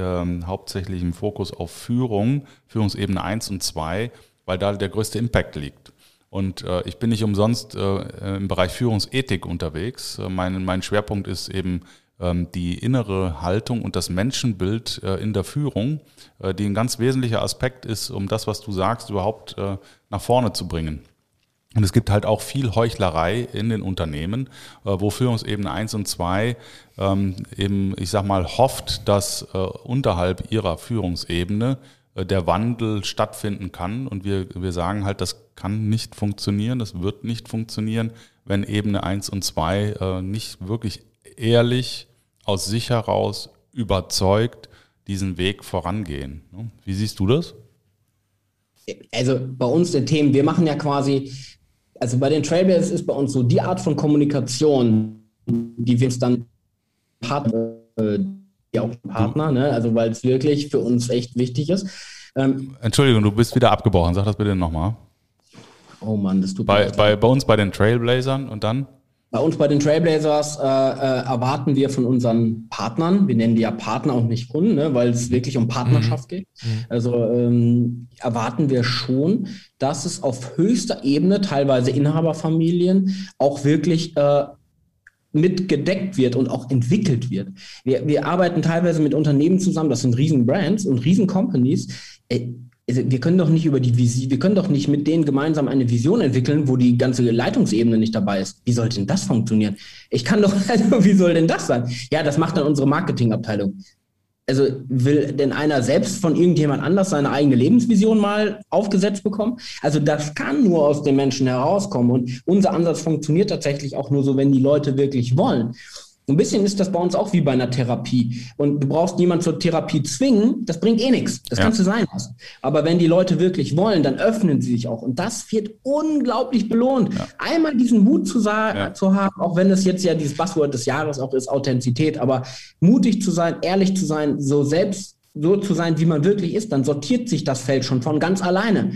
hauptsächlichem Fokus auf Führung, Führungsebene 1 und 2, weil da der größte Impact liegt. Und äh, ich bin nicht umsonst äh, im Bereich Führungsethik unterwegs. mein, mein Schwerpunkt ist eben die innere Haltung und das Menschenbild äh, in der Führung, äh, die ein ganz wesentlicher Aspekt ist, um das, was du sagst, überhaupt äh, nach vorne zu bringen. Und es gibt halt auch viel Heuchlerei in den Unternehmen, wo Führungsebene 1 und 2 ähm, eben, ich sag mal, hofft, dass unterhalb ihrer Führungsebene der Wandel stattfinden kann. Und wir, wir sagen halt, das kann nicht funktionieren, das wird nicht funktionieren, wenn Ebene 1 und 2 nicht wirklich ehrlich aus sich heraus überzeugt diesen Weg vorangehen. Wie siehst du das? Also bei uns der Themen, wir machen ja quasi, also bei den Trailblazers ist bei uns so die Art von Kommunikation, die wir uns dann Partner, äh, ja auch Partner, ne? also weil es wirklich für uns echt wichtig ist. Ähm, Entschuldigung, du bist wieder abgebrochen, sag das bitte nochmal. Oh Mann, das tut bei, bei, bei uns bei den Trailblazern und dann? Bei uns bei den Trailblazers äh, äh, erwarten wir von unseren Partnern, wir nennen die ja Partner und nicht Kunden, ne, weil es wirklich um Partnerschaft mhm. geht. Mhm. Also ähm, erwarten wir schon, dass es auf höchster Ebene, teilweise Inhaberfamilien, auch wirklich äh, mitgedeckt wird und auch entwickelt wird. Wir, wir arbeiten teilweise mit Unternehmen zusammen, das sind riesen Brands und riesen Companies. Äh, wir können doch nicht über die Vision, wir können doch nicht mit denen gemeinsam eine Vision entwickeln, wo die ganze Leitungsebene nicht dabei ist. Wie soll denn das funktionieren? Ich kann doch, also wie soll denn das sein? Ja, das macht dann unsere Marketingabteilung. Also will denn einer selbst von irgendjemand anders seine eigene Lebensvision mal aufgesetzt bekommen? Also das kann nur aus den Menschen herauskommen. Und unser Ansatz funktioniert tatsächlich auch nur so, wenn die Leute wirklich wollen. Ein bisschen ist das bei uns auch wie bei einer Therapie. Und du brauchst niemanden zur Therapie zwingen, das bringt eh nichts. Das ja. kannst du sein lassen. Aber wenn die Leute wirklich wollen, dann öffnen sie sich auch. Und das wird unglaublich belohnt. Ja. Einmal diesen Mut zu, ja. zu haben, auch wenn es jetzt ja dieses Passwort des Jahres auch ist, Authentizität, aber mutig zu sein, ehrlich zu sein, so selbst so zu sein, wie man wirklich ist, dann sortiert sich das Feld schon von ganz alleine.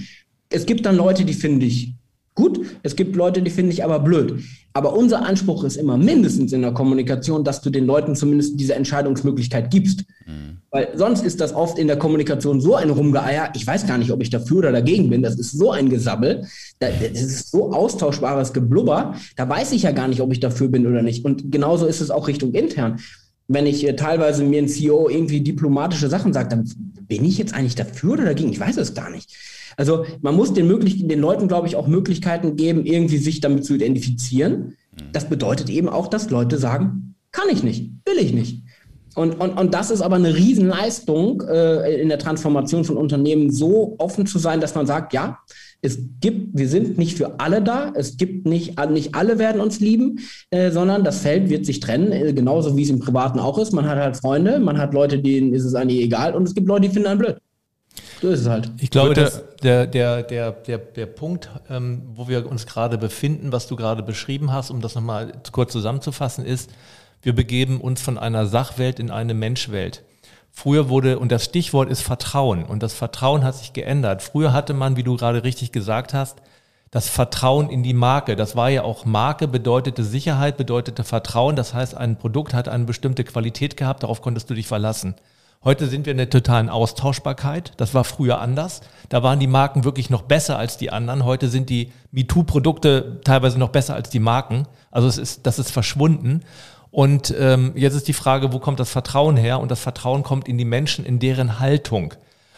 Es gibt dann Leute, die finde ich gut. Es gibt Leute, die finde ich aber blöd. Aber unser Anspruch ist immer mindestens in der Kommunikation, dass du den Leuten zumindest diese Entscheidungsmöglichkeit gibst. Mhm. Weil sonst ist das oft in der Kommunikation so ein Rumgeeier. Ich weiß gar nicht, ob ich dafür oder dagegen bin. Das ist so ein Gesabbel. Das ist so austauschbares Geblubber. Da weiß ich ja gar nicht, ob ich dafür bin oder nicht. Und genauso ist es auch Richtung intern. Wenn ich äh, teilweise mir ein CEO irgendwie diplomatische Sachen sagt, dann bin ich jetzt eigentlich dafür oder dagegen? Ich weiß es gar nicht. Also man muss den, möglich den Leuten, glaube ich, auch Möglichkeiten geben, irgendwie sich damit zu identifizieren. Mhm. Das bedeutet eben auch, dass Leute sagen, kann ich nicht, will ich nicht. Und, und, und das ist aber eine Riesenleistung äh, in der Transformation von Unternehmen, so offen zu sein, dass man sagt, ja, es gibt, wir sind nicht für alle da, es gibt nicht, nicht alle werden uns lieben, äh, sondern das Feld wird sich trennen, äh, genauso wie es im Privaten auch ist. Man hat halt Freunde, man hat Leute, denen ist es eigentlich egal und es gibt Leute, die finden einen blöd. So ist es halt. Ich glaube, dass der, der, der, der, der Punkt, ähm, wo wir uns gerade befinden, was du gerade beschrieben hast, um das nochmal kurz zusammenzufassen, ist, wir begeben uns von einer Sachwelt in eine Menschwelt. Früher wurde, und das Stichwort ist Vertrauen, und das Vertrauen hat sich geändert. Früher hatte man, wie du gerade richtig gesagt hast, das Vertrauen in die Marke. Das war ja auch Marke, bedeutete Sicherheit, bedeutete Vertrauen. Das heißt, ein Produkt hat eine bestimmte Qualität gehabt, darauf konntest du dich verlassen. Heute sind wir in der totalen Austauschbarkeit. Das war früher anders. Da waren die Marken wirklich noch besser als die anderen. Heute sind die MeToo-Produkte teilweise noch besser als die Marken. Also es ist, das ist verschwunden. Und ähm, jetzt ist die Frage, wo kommt das Vertrauen her? Und das Vertrauen kommt in die Menschen, in deren Haltung.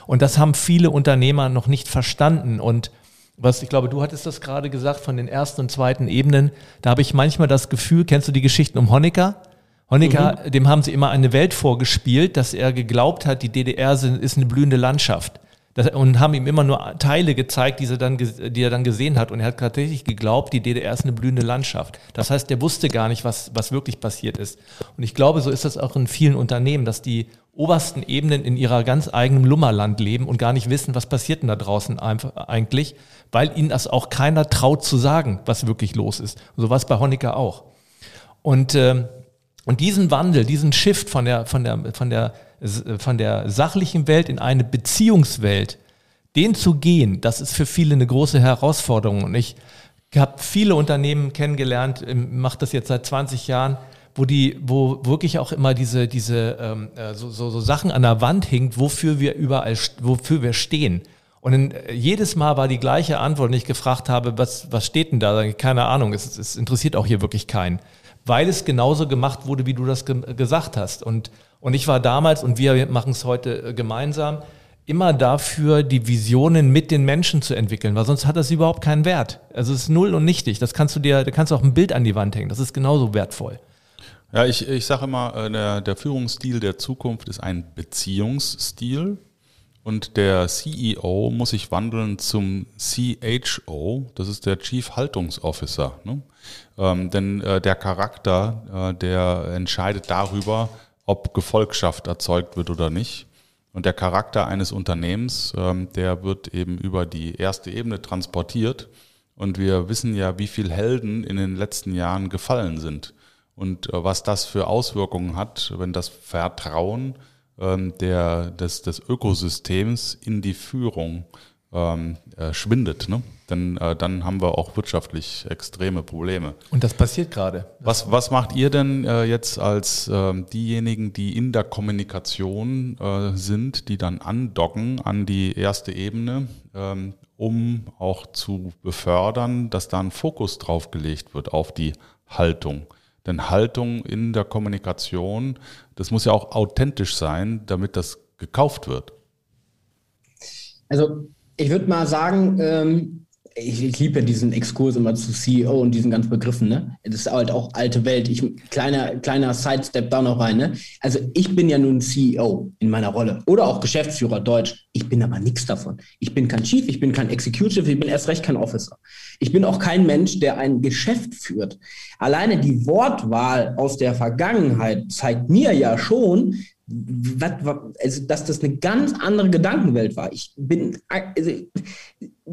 Und das haben viele Unternehmer noch nicht verstanden. Und was ich glaube, du hattest das gerade gesagt von den ersten und zweiten Ebenen. Da habe ich manchmal das Gefühl, kennst du die Geschichten um Honecker? Honecker, mhm. dem haben sie immer eine Welt vorgespielt, dass er geglaubt hat, die DDR ist eine blühende Landschaft. Das, und haben ihm immer nur Teile gezeigt, die er, dann, die er dann gesehen hat. Und er hat tatsächlich geglaubt, die DDR ist eine blühende Landschaft. Das heißt, er wusste gar nicht, was, was wirklich passiert ist. Und ich glaube, so ist das auch in vielen Unternehmen, dass die obersten Ebenen in ihrer ganz eigenen Lummerland leben und gar nicht wissen, was passiert denn da draußen eigentlich, weil ihnen das auch keiner traut zu sagen, was wirklich los ist. so war es bei Honecker auch. Und ähm, und diesen Wandel, diesen Shift von der, von der, von der von der sachlichen Welt in eine Beziehungswelt, den zu gehen, das ist für viele eine große Herausforderung. Und ich habe viele Unternehmen kennengelernt, ähm, mache das jetzt seit 20 Jahren, wo die, wo wirklich auch immer diese, diese ähm, äh, so, so, so Sachen an der Wand hinkt, wofür wir überall, wofür wir stehen. Und in, äh, jedes Mal war die gleiche Antwort, und ich gefragt habe, was, was steht denn da? Keine Ahnung, es, es interessiert auch hier wirklich keinen. Weil es genauso gemacht wurde, wie du das ge gesagt hast. Und, und ich war damals, und wir machen es heute äh, gemeinsam, immer dafür, die Visionen mit den Menschen zu entwickeln, weil sonst hat das überhaupt keinen Wert. Also es ist null und nichtig. Das kannst du dir, da kannst du auch ein Bild an die Wand hängen. Das ist genauso wertvoll. Ja, ich, ich sage immer, äh, der, der Führungsstil der Zukunft ist ein Beziehungsstil und der CEO muss sich wandeln zum CHO, das ist der Chief Haltungsofficer. Ne? Ähm, denn äh, der Charakter, äh, der entscheidet darüber, ob Gefolgschaft erzeugt wird oder nicht. Und der Charakter eines Unternehmens, ähm, der wird eben über die erste Ebene transportiert. Und wir wissen ja, wie viele Helden in den letzten Jahren gefallen sind und äh, was das für Auswirkungen hat, wenn das Vertrauen ähm, der, des, des Ökosystems in die Führung ähm, äh, schwindet. Ne? Denn äh, dann haben wir auch wirtschaftlich extreme Probleme. Und das passiert gerade. Was, was macht ihr denn äh, jetzt als äh, diejenigen, die in der Kommunikation äh, sind, die dann andocken an die erste Ebene, ähm, um auch zu befördern, dass da ein Fokus drauf gelegt wird auf die Haltung? Denn Haltung in der Kommunikation, das muss ja auch authentisch sein, damit das gekauft wird. Also ich würde mal sagen, ähm, ich, ich liebe ja diesen Exkurs immer zu CEO und diesen ganzen Begriffen, ne? Das ist halt auch alte Welt. Ich, kleiner, kleiner Sidestep da noch rein, ne? Also ich bin ja nun CEO in meiner Rolle oder auch Geschäftsführer Deutsch. Ich bin aber nichts davon. Ich bin kein Chief, ich bin kein Executive, ich bin erst recht kein Officer. Ich bin auch kein Mensch, der ein Geschäft führt. Alleine die Wortwahl aus der Vergangenheit zeigt mir ja schon, also, dass das eine ganz andere Gedankenwelt war. Ich bin, also,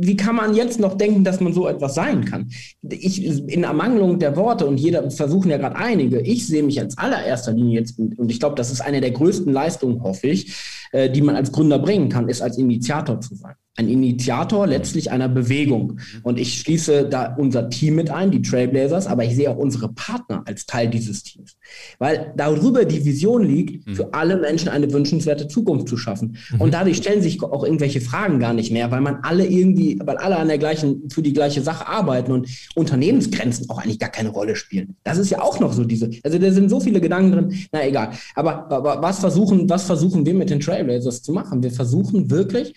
wie kann man jetzt noch denken, dass man so etwas sein kann? Ich, in Ermangelung der Worte, und jeder versuchen ja gerade einige, ich sehe mich als allererster Linie jetzt, und ich glaube, das ist eine der größten Leistungen, hoffe ich, äh, die man als Gründer bringen kann, ist als Initiator zu sein ein Initiator letztlich einer Bewegung. Und ich schließe da unser Team mit ein, die Trailblazers, aber ich sehe auch unsere Partner als Teil dieses Teams. Weil darüber die Vision liegt, mhm. für alle Menschen eine wünschenswerte Zukunft zu schaffen. Mhm. Und dadurch stellen sich auch irgendwelche Fragen gar nicht mehr, weil man alle irgendwie, weil alle an der gleichen, für die gleiche Sache arbeiten und Unternehmensgrenzen auch eigentlich gar keine Rolle spielen. Das ist ja auch noch so diese, also da sind so viele Gedanken drin, na egal. Aber, aber was versuchen, was versuchen wir mit den Trailblazers zu machen? Wir versuchen wirklich,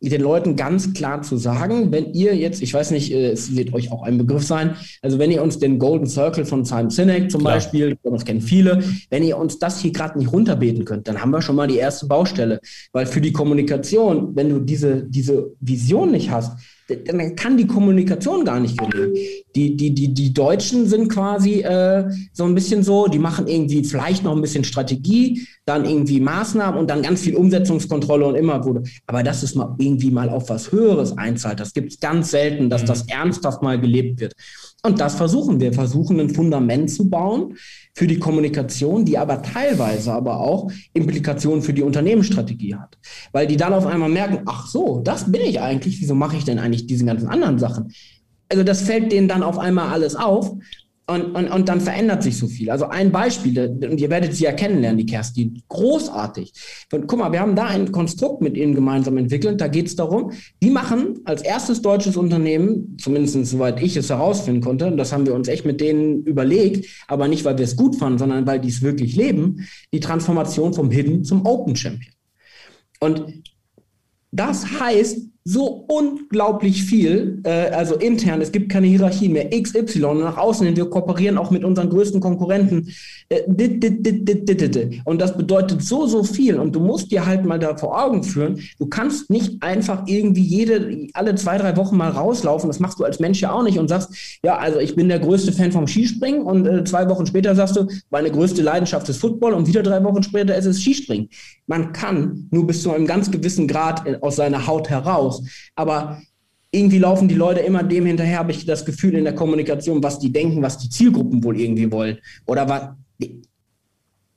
den Leuten ganz klar zu sagen, wenn ihr jetzt, ich weiß nicht, äh, es wird euch auch ein Begriff sein, also wenn ihr uns den Golden Circle von Simon Sinek zum klar. Beispiel, das kennen viele, wenn ihr uns das hier gerade nicht runterbeten könnt, dann haben wir schon mal die erste Baustelle. Weil für die Kommunikation, wenn du diese, diese Vision nicht hast, dann kann die Kommunikation gar nicht gelingen. Die, die, die, die Deutschen sind quasi äh, so ein bisschen so, die machen irgendwie vielleicht noch ein bisschen Strategie, dann irgendwie Maßnahmen und dann ganz viel Umsetzungskontrolle und immer wurde. Aber dass es mal irgendwie mal auf was Höheres einzahlt, das gibt es ganz selten, dass mhm. das ernsthaft mal gelebt wird. Und das versuchen wir, versuchen ein Fundament zu bauen für die Kommunikation, die aber teilweise aber auch Implikationen für die Unternehmensstrategie hat. Weil die dann auf einmal merken, ach so, das bin ich eigentlich, wieso mache ich denn eigentlich diese ganzen anderen Sachen? Also das fällt denen dann auf einmal alles auf und, und, und dann verändert sich so viel. Also ein Beispiel, und ihr werdet sie ja kennenlernen, die Kerstin, großartig. Und guck mal, wir haben da ein Konstrukt mit ihnen gemeinsam entwickelt. Da geht es darum, die machen als erstes deutsches Unternehmen, zumindest soweit ich es herausfinden konnte, und das haben wir uns echt mit denen überlegt, aber nicht, weil wir es gut fanden, sondern weil die es wirklich leben, die Transformation vom Hidden zum Open Champion. Und das heißt, so unglaublich viel, äh, also intern, es gibt keine Hierarchie mehr, XY, nach außen hin, wir kooperieren auch mit unseren größten Konkurrenten. Äh, und das bedeutet so, so viel. Und du musst dir halt mal da vor Augen führen, du kannst nicht einfach irgendwie jede, alle zwei, drei Wochen mal rauslaufen, das machst du als Mensch ja auch nicht und sagst, ja, also ich bin der größte Fan vom Skispringen und äh, zwei Wochen später sagst du, meine größte Leidenschaft ist Football und wieder drei Wochen später ist es Skispringen. Man kann nur bis zu einem ganz gewissen Grad äh, aus seiner Haut heraus aus. Aber irgendwie laufen die Leute immer dem hinterher, habe ich das Gefühl in der Kommunikation, was die denken, was die Zielgruppen wohl irgendwie wollen. Oder was. Ich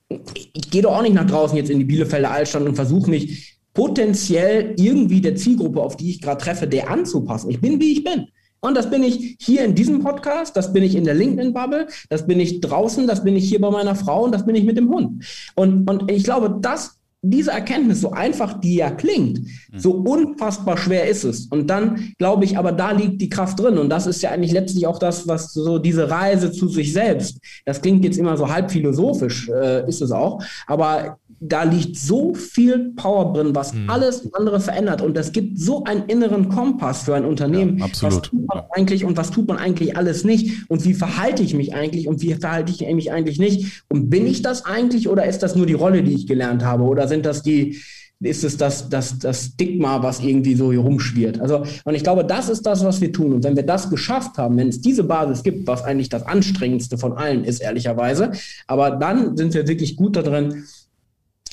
ich gehe doch auch nicht nach draußen jetzt in die Bielefelder Altstadt und versuche mich potenziell irgendwie der Zielgruppe, auf die ich gerade treffe, der anzupassen. Ich bin, wie ich bin. Und das bin ich hier in diesem Podcast, das bin ich in der LinkedIn-Bubble, das bin ich draußen, das bin ich hier bei meiner Frau und das bin ich mit dem Hund. Und, und ich glaube, das diese Erkenntnis, so einfach die ja klingt, mhm. so unfassbar schwer ist es. Und dann glaube ich, aber da liegt die Kraft drin. Und das ist ja eigentlich letztlich auch das, was so diese Reise zu sich selbst, das klingt jetzt immer so halb philosophisch, äh, ist es auch. Aber da liegt so viel Power drin, was mhm. alles andere verändert. Und es gibt so einen inneren Kompass für ein Unternehmen. Ja, absolut. Was tut man eigentlich und was tut man eigentlich alles nicht? Und wie verhalte ich mich eigentlich und wie verhalte ich mich eigentlich nicht? Und bin ich das eigentlich oder ist das nur die Rolle, die ich gelernt habe? Oder sind das die, ist es das, das, das Stigma, was irgendwie so hier rumschwirrt. Also, und ich glaube, das ist das, was wir tun. Und wenn wir das geschafft haben, wenn es diese Basis gibt, was eigentlich das anstrengendste von allen ist, ehrlicherweise, aber dann sind wir wirklich gut da drin,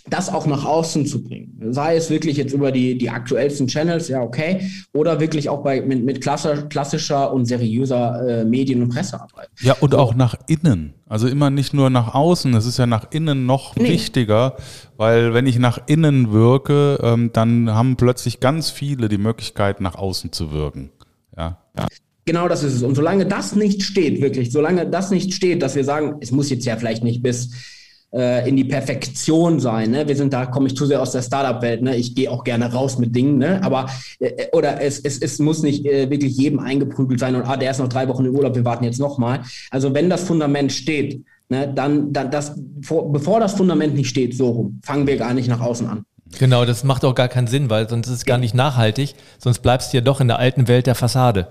das auch nach außen zu bringen. Sei es wirklich jetzt über die, die aktuellsten Channels, ja, okay, oder wirklich auch bei, mit, mit klassischer und seriöser äh, Medien- und Pressearbeit. Ja, und auch nach innen. Also immer nicht nur nach außen, es ist ja nach innen noch nee. wichtiger, weil wenn ich nach innen wirke, ähm, dann haben plötzlich ganz viele die Möglichkeit, nach außen zu wirken. Ja. ja. Genau das ist es. Und solange das nicht steht, wirklich, solange das nicht steht, dass wir sagen, es muss jetzt ja vielleicht nicht bis äh, in die Perfektion sein. Ne? Wir sind da, komme ich zu sehr aus der Startup-Welt. Ne? Ich gehe auch gerne raus mit Dingen, ne? aber äh, oder es, es, es muss nicht äh, wirklich jedem eingeprügelt sein und ah, der ist noch drei Wochen im Urlaub, wir warten jetzt nochmal. Also wenn das Fundament steht, ne, dann, dann das, vor, bevor das Fundament nicht steht, so rum, fangen wir gar nicht nach außen an. Genau, das macht auch gar keinen Sinn, weil sonst ist es gar nicht nachhaltig, sonst bleibst du ja doch in der alten Welt der Fassade.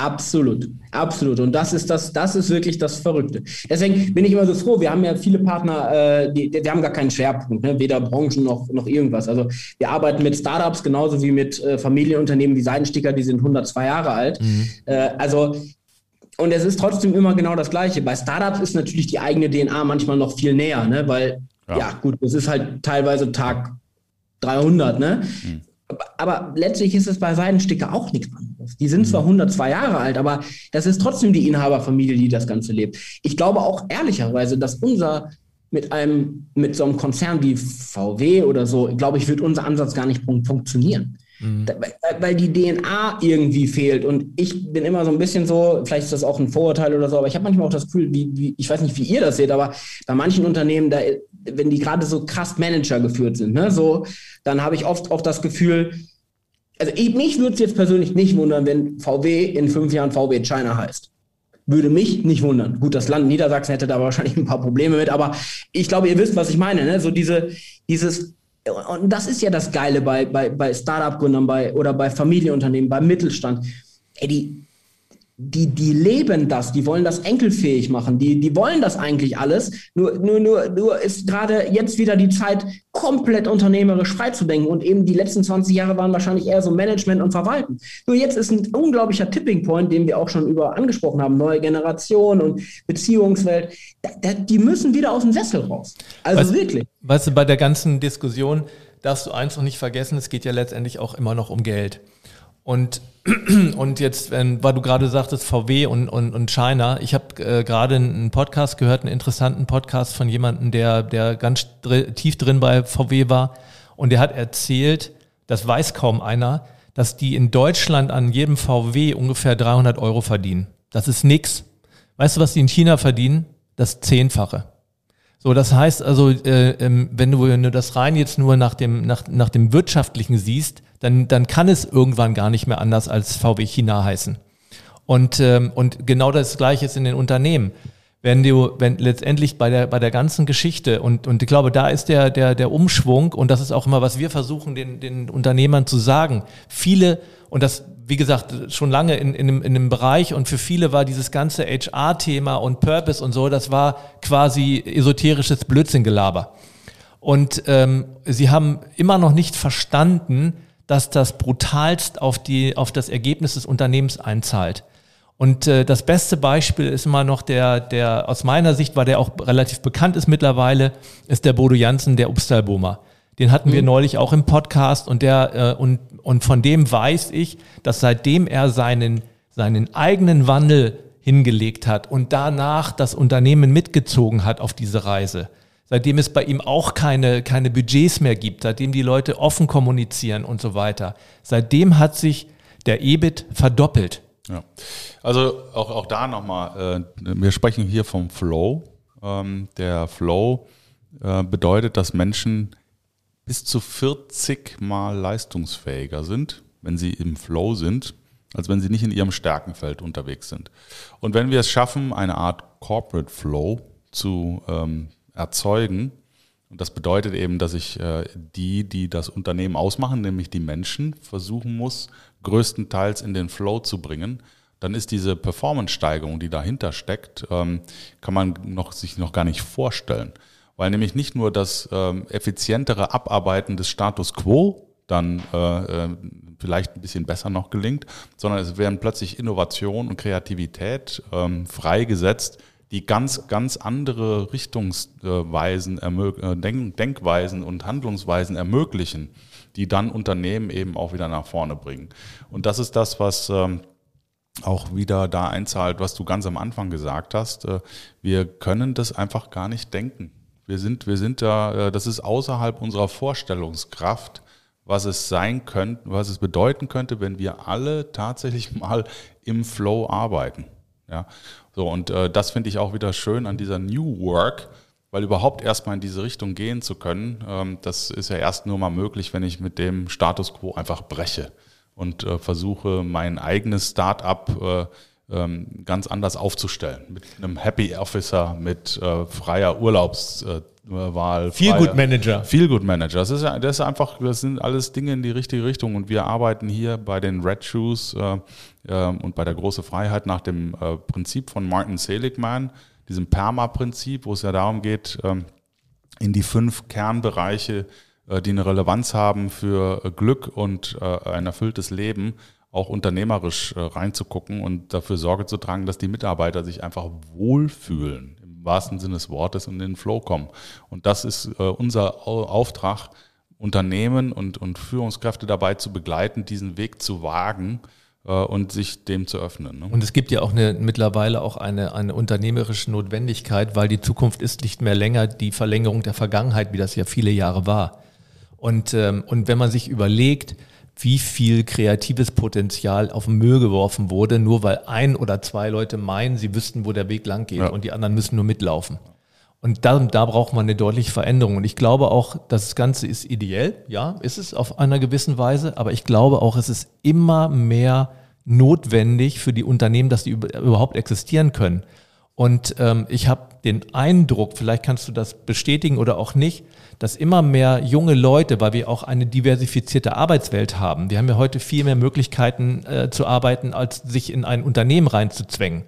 Absolut, absolut. Und das ist das, das ist wirklich das Verrückte. Deswegen bin ich immer so froh. Wir haben ja viele Partner, äh, die, die haben gar keinen Schwerpunkt, ne? weder Branchen noch, noch irgendwas. Also wir arbeiten mit Startups genauso wie mit äh, Familienunternehmen wie Seidensticker, die sind 102 Jahre alt. Mhm. Äh, also und es ist trotzdem immer genau das Gleiche. Bei Startups ist natürlich die eigene DNA manchmal noch viel näher, ne? weil ja, ja gut, das ist halt teilweise Tag 300, ne? Mhm. Aber letztlich ist es bei Seidensticker auch nichts anderes. Die sind zwar 102 mhm. Jahre alt, aber das ist trotzdem die Inhaberfamilie, die das Ganze lebt. Ich glaube auch ehrlicherweise, dass unser mit einem, mit so einem Konzern wie VW oder so, glaube ich, wird unser Ansatz gar nicht funktionieren. Mhm. weil die DNA irgendwie fehlt. Und ich bin immer so ein bisschen so, vielleicht ist das auch ein Vorurteil oder so, aber ich habe manchmal auch das Gefühl, wie, wie, ich weiß nicht, wie ihr das seht, aber bei manchen Unternehmen, da, wenn die gerade so krass Manager geführt sind, ne, so, dann habe ich oft auch das Gefühl, also ich, mich würde es jetzt persönlich nicht wundern, wenn VW in fünf Jahren VW China heißt. Würde mich nicht wundern. Gut, das Land Niedersachsen hätte da wahrscheinlich ein paar Probleme mit, aber ich glaube, ihr wisst, was ich meine. Ne? So diese, dieses und das ist ja das Geile bei, bei, bei Startup-Gründern bei, oder bei Familienunternehmen, beim Mittelstand. Ey, die, die, die leben das, die wollen das enkelfähig machen, die, die wollen das eigentlich alles. Nur, nur, nur, nur ist gerade jetzt wieder die Zeit, komplett unternehmerisch freizudenken. Und eben die letzten 20 Jahre waren wahrscheinlich eher so Management und Verwalten. Nur jetzt ist ein unglaublicher Tipping Point, den wir auch schon über angesprochen haben, neue Generation und Beziehungswelt. Da, da, die müssen wieder aus dem Sessel raus. Also weißt, wirklich. Weißt du, bei der ganzen Diskussion darfst du eins noch nicht vergessen, es geht ja letztendlich auch immer noch um Geld. Und, und jetzt, weil du gerade sagtest, VW und, und, und China, ich habe äh, gerade einen Podcast gehört, einen interessanten Podcast von jemandem, der, der ganz dr tief drin bei VW war. Und der hat erzählt, das weiß kaum einer, dass die in Deutschland an jedem VW ungefähr 300 Euro verdienen. Das ist nix. Weißt du, was die in China verdienen? Das Zehnfache. So, das heißt also, äh, ähm, wenn, du, wenn du das rein jetzt nur nach dem, nach, nach dem Wirtschaftlichen siehst, dann, dann kann es irgendwann gar nicht mehr anders als VW China heißen. Und, ähm, und genau das Gleiche ist in den Unternehmen. Wenn du, wenn letztendlich bei der, bei der ganzen Geschichte und, und ich glaube, da ist der, der, der Umschwung und das ist auch immer, was wir versuchen, den, den Unternehmern zu sagen. Viele, und das wie gesagt, schon lange in, in, einem, in einem Bereich und für viele war dieses ganze HR-Thema und Purpose und so, das war quasi esoterisches Blödsinngelaber. Und ähm, sie haben immer noch nicht verstanden, dass das brutalst auf, die, auf das Ergebnis des Unternehmens einzahlt. Und äh, das beste Beispiel ist immer noch der, der aus meiner Sicht, weil der auch relativ bekannt ist mittlerweile, ist der Bodo Jansen, der Upstalboomer. Den hatten wir mhm. neulich auch im Podcast und der äh, und und von dem weiß ich, dass seitdem er seinen seinen eigenen Wandel hingelegt hat und danach das Unternehmen mitgezogen hat auf diese Reise, seitdem es bei ihm auch keine, keine Budgets mehr gibt, seitdem die Leute offen kommunizieren und so weiter, seitdem hat sich der EBIT verdoppelt. Ja. Also auch, auch da nochmal, äh, wir sprechen hier vom Flow. Ähm, der Flow äh, bedeutet, dass Menschen bis zu 40 Mal leistungsfähiger sind, wenn sie im Flow sind, als wenn sie nicht in ihrem Stärkenfeld unterwegs sind. Und wenn wir es schaffen, eine Art Corporate Flow zu ähm, erzeugen, und das bedeutet eben, dass ich äh, die, die das Unternehmen ausmachen, nämlich die Menschen, versuchen muss, größtenteils in den Flow zu bringen, dann ist diese Performance-Steigerung, die dahinter steckt, ähm, kann man noch, sich noch gar nicht vorstellen. Weil nämlich nicht nur das ähm, effizientere Abarbeiten des Status quo dann äh, äh, vielleicht ein bisschen besser noch gelingt, sondern es werden plötzlich Innovation und Kreativität ähm, freigesetzt, die ganz, ganz andere Richtungsweisen, äh, Denk Denkweisen und Handlungsweisen ermöglichen, die dann Unternehmen eben auch wieder nach vorne bringen. Und das ist das, was ähm, auch wieder da einzahlt, was du ganz am Anfang gesagt hast. Äh, wir können das einfach gar nicht denken. Wir sind, wir sind da, äh, das ist außerhalb unserer Vorstellungskraft, was es sein könnte, was es bedeuten könnte, wenn wir alle tatsächlich mal im Flow arbeiten. Ja, so und äh, das finde ich auch wieder schön an dieser New Work, weil überhaupt erstmal in diese Richtung gehen zu können, ähm, das ist ja erst nur mal möglich, wenn ich mit dem Status quo einfach breche und äh, versuche, mein eigenes Start-up äh, ganz anders aufzustellen. Mit einem Happy Officer, mit äh, freier Urlaubswahl. Feel Good Manager. Feel Good Manager. Das ist, das ist einfach, das sind alles Dinge in die richtige Richtung und wir arbeiten hier bei den Red Shoes äh, äh, und bei der große Freiheit nach dem äh, Prinzip von Martin Seligman, diesem PERMA-Prinzip, wo es ja darum geht, ähm, in die fünf Kernbereiche, äh, die eine Relevanz haben für äh, Glück und ein erfülltes Leben, auch unternehmerisch äh, reinzugucken und dafür Sorge zu tragen, dass die Mitarbeiter sich einfach wohlfühlen, im wahrsten Sinne des Wortes und in den Flow kommen. Und das ist äh, unser Auftrag, Unternehmen und, und Führungskräfte dabei zu begleiten, diesen Weg zu wagen äh, und sich dem zu öffnen. Ne? Und es gibt ja auch eine, mittlerweile auch eine, eine unternehmerische Notwendigkeit, weil die Zukunft ist nicht mehr länger die Verlängerung der Vergangenheit, wie das ja viele Jahre war. Und, ähm, und wenn man sich überlegt, wie viel kreatives Potenzial auf den Müll geworfen wurde, nur weil ein oder zwei Leute meinen, sie wüssten, wo der Weg lang geht ja. und die anderen müssen nur mitlaufen. Und da, da braucht man eine deutliche Veränderung. Und ich glaube auch, das Ganze ist ideell, ja, ist es auf einer gewissen Weise, aber ich glaube auch, es ist immer mehr notwendig für die Unternehmen, dass die überhaupt existieren können. Und ähm, ich habe den Eindruck, vielleicht kannst du das bestätigen oder auch nicht, dass immer mehr junge Leute, weil wir auch eine diversifizierte Arbeitswelt haben, wir haben ja heute viel mehr Möglichkeiten äh, zu arbeiten, als sich in ein Unternehmen reinzuzwängen.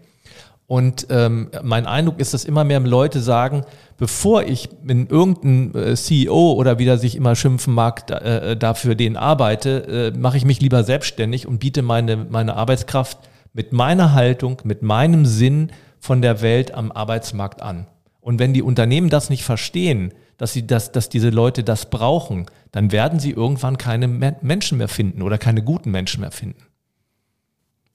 Und ähm, mein Eindruck ist, dass immer mehr Leute sagen, bevor ich in irgendeinem äh, CEO oder wie der sich immer schimpfen mag, äh, dafür den arbeite, äh, mache ich mich lieber selbstständig und biete meine, meine Arbeitskraft mit meiner Haltung, mit meinem Sinn von der Welt am Arbeitsmarkt an. Und wenn die Unternehmen das nicht verstehen, dass, sie das, dass diese Leute das brauchen, dann werden sie irgendwann keine Menschen mehr finden oder keine guten Menschen mehr finden.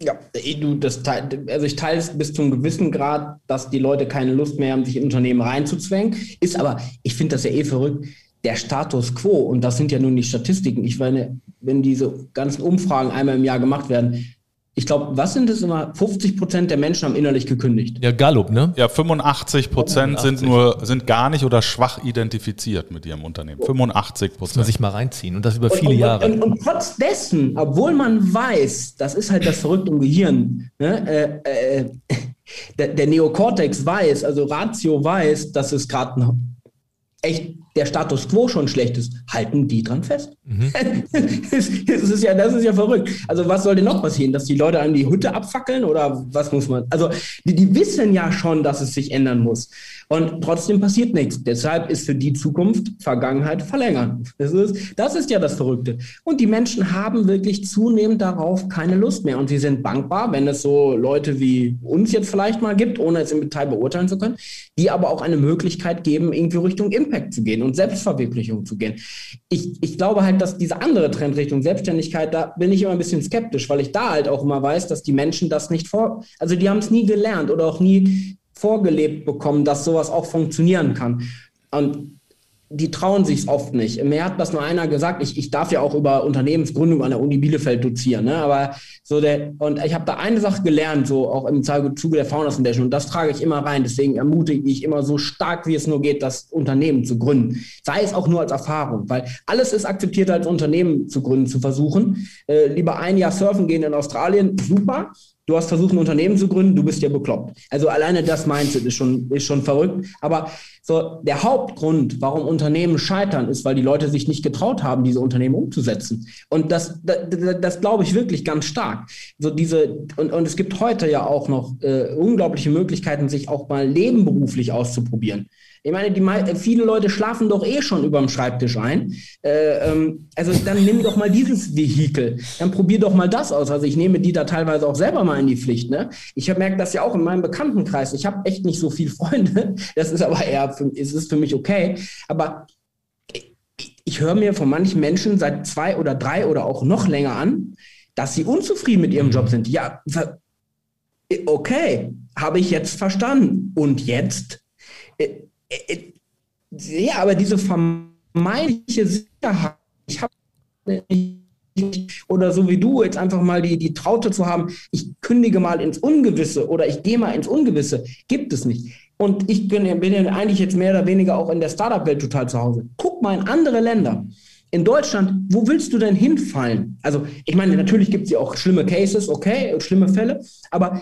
Ja, eh, du, das, also ich teile es bis zu einem gewissen Grad, dass die Leute keine Lust mehr haben, sich in Unternehmen reinzuzwängen. Ist aber, ich finde das ja eh verrückt, der Status quo, und das sind ja nun die Statistiken. Ich meine, wenn diese ganzen Umfragen einmal im Jahr gemacht werden, ich glaube, was sind es immer? 50 Prozent der Menschen haben innerlich gekündigt. Ja, Gallup, ne? Ja, 85 Prozent sind nur, sind gar nicht oder schwach identifiziert mit ihrem Unternehmen. 85 Prozent. Muss man sich mal reinziehen und das über viele und, Jahre. Und, und, trotz dessen, obwohl man weiß, das ist halt das Verrückte im Gehirn, ne? äh, äh, der, der Neokortex weiß, also Ratio weiß, dass es gerade echt der Status quo schon schlecht ist, halten die dran fest. Mhm. das, ist ja, das ist ja verrückt. Also was soll denn noch passieren? Dass die Leute an die Hütte abfackeln oder was muss man? Also die, die wissen ja schon, dass es sich ändern muss. Und trotzdem passiert nichts. Deshalb ist für die Zukunft Vergangenheit verlängern. Das ist, das ist ja das Verrückte. Und die Menschen haben wirklich zunehmend darauf keine Lust mehr. Und sie sind dankbar, wenn es so Leute wie uns jetzt vielleicht mal gibt, ohne es im Detail beurteilen zu können, die aber auch eine Möglichkeit geben, irgendwie Richtung Impact zu gehen und Selbstverwirklichung zu gehen. Ich, ich glaube halt, dass diese andere Trendrichtung Selbstständigkeit, da bin ich immer ein bisschen skeptisch, weil ich da halt auch immer weiß, dass die Menschen das nicht vor, also die haben es nie gelernt oder auch nie vorgelebt bekommen, dass sowas auch funktionieren kann. Und die trauen sich oft nicht. Mir hat das nur einer gesagt, ich, ich darf ja auch über Unternehmensgründung an der Uni Bielefeld dozieren, ne? aber so der, und ich habe da eine Sache gelernt, so auch im Zuge der Founders Foundation und das trage ich immer rein, deswegen ermutige ich immer so stark, wie es nur geht, das Unternehmen zu gründen. Sei es auch nur als Erfahrung, weil alles ist akzeptiert, als Unternehmen zu gründen, zu versuchen. Äh, lieber ein Jahr surfen gehen in Australien, super, du hast versucht, ein Unternehmen zu gründen, du bist ja bekloppt. Also alleine das Mindset ist schon, ist schon verrückt. Aber so der Hauptgrund, warum Unternehmen scheitern, ist, weil die Leute sich nicht getraut haben, diese Unternehmen umzusetzen. Und das, das, das glaube ich wirklich ganz stark. So diese, und, und es gibt heute ja auch noch äh, unglaubliche Möglichkeiten, sich auch mal nebenberuflich auszuprobieren. Ich meine, die, viele Leute schlafen doch eh schon über dem Schreibtisch ein. Äh, ähm, also dann nimm doch mal dieses Vehikel. Dann probier doch mal das aus. Also ich nehme die da teilweise auch selber mal in die Pflicht. Ne? Ich merke das ja auch in meinem Bekanntenkreis. Ich habe echt nicht so viele Freunde. Das ist aber eher, für, ist es für mich okay. Aber ich höre mir von manchen Menschen seit zwei oder drei oder auch noch länger an, dass sie unzufrieden mit ihrem Job sind. Ja, okay, habe ich jetzt verstanden. Und jetzt? Äh, äh, äh, ja, aber diese vermeintliche Sicherheit, ich habe oder so wie du jetzt einfach mal die, die Traute zu haben, ich kündige mal ins Ungewisse oder ich gehe mal ins Ungewisse, gibt es nicht. Und ich bin, bin ja eigentlich jetzt mehr oder weniger auch in der Startup-Welt total zu Hause. Guck mal in andere Länder. In Deutschland, wo willst du denn hinfallen? Also, ich meine, natürlich gibt es ja auch schlimme Cases, okay, schlimme Fälle, aber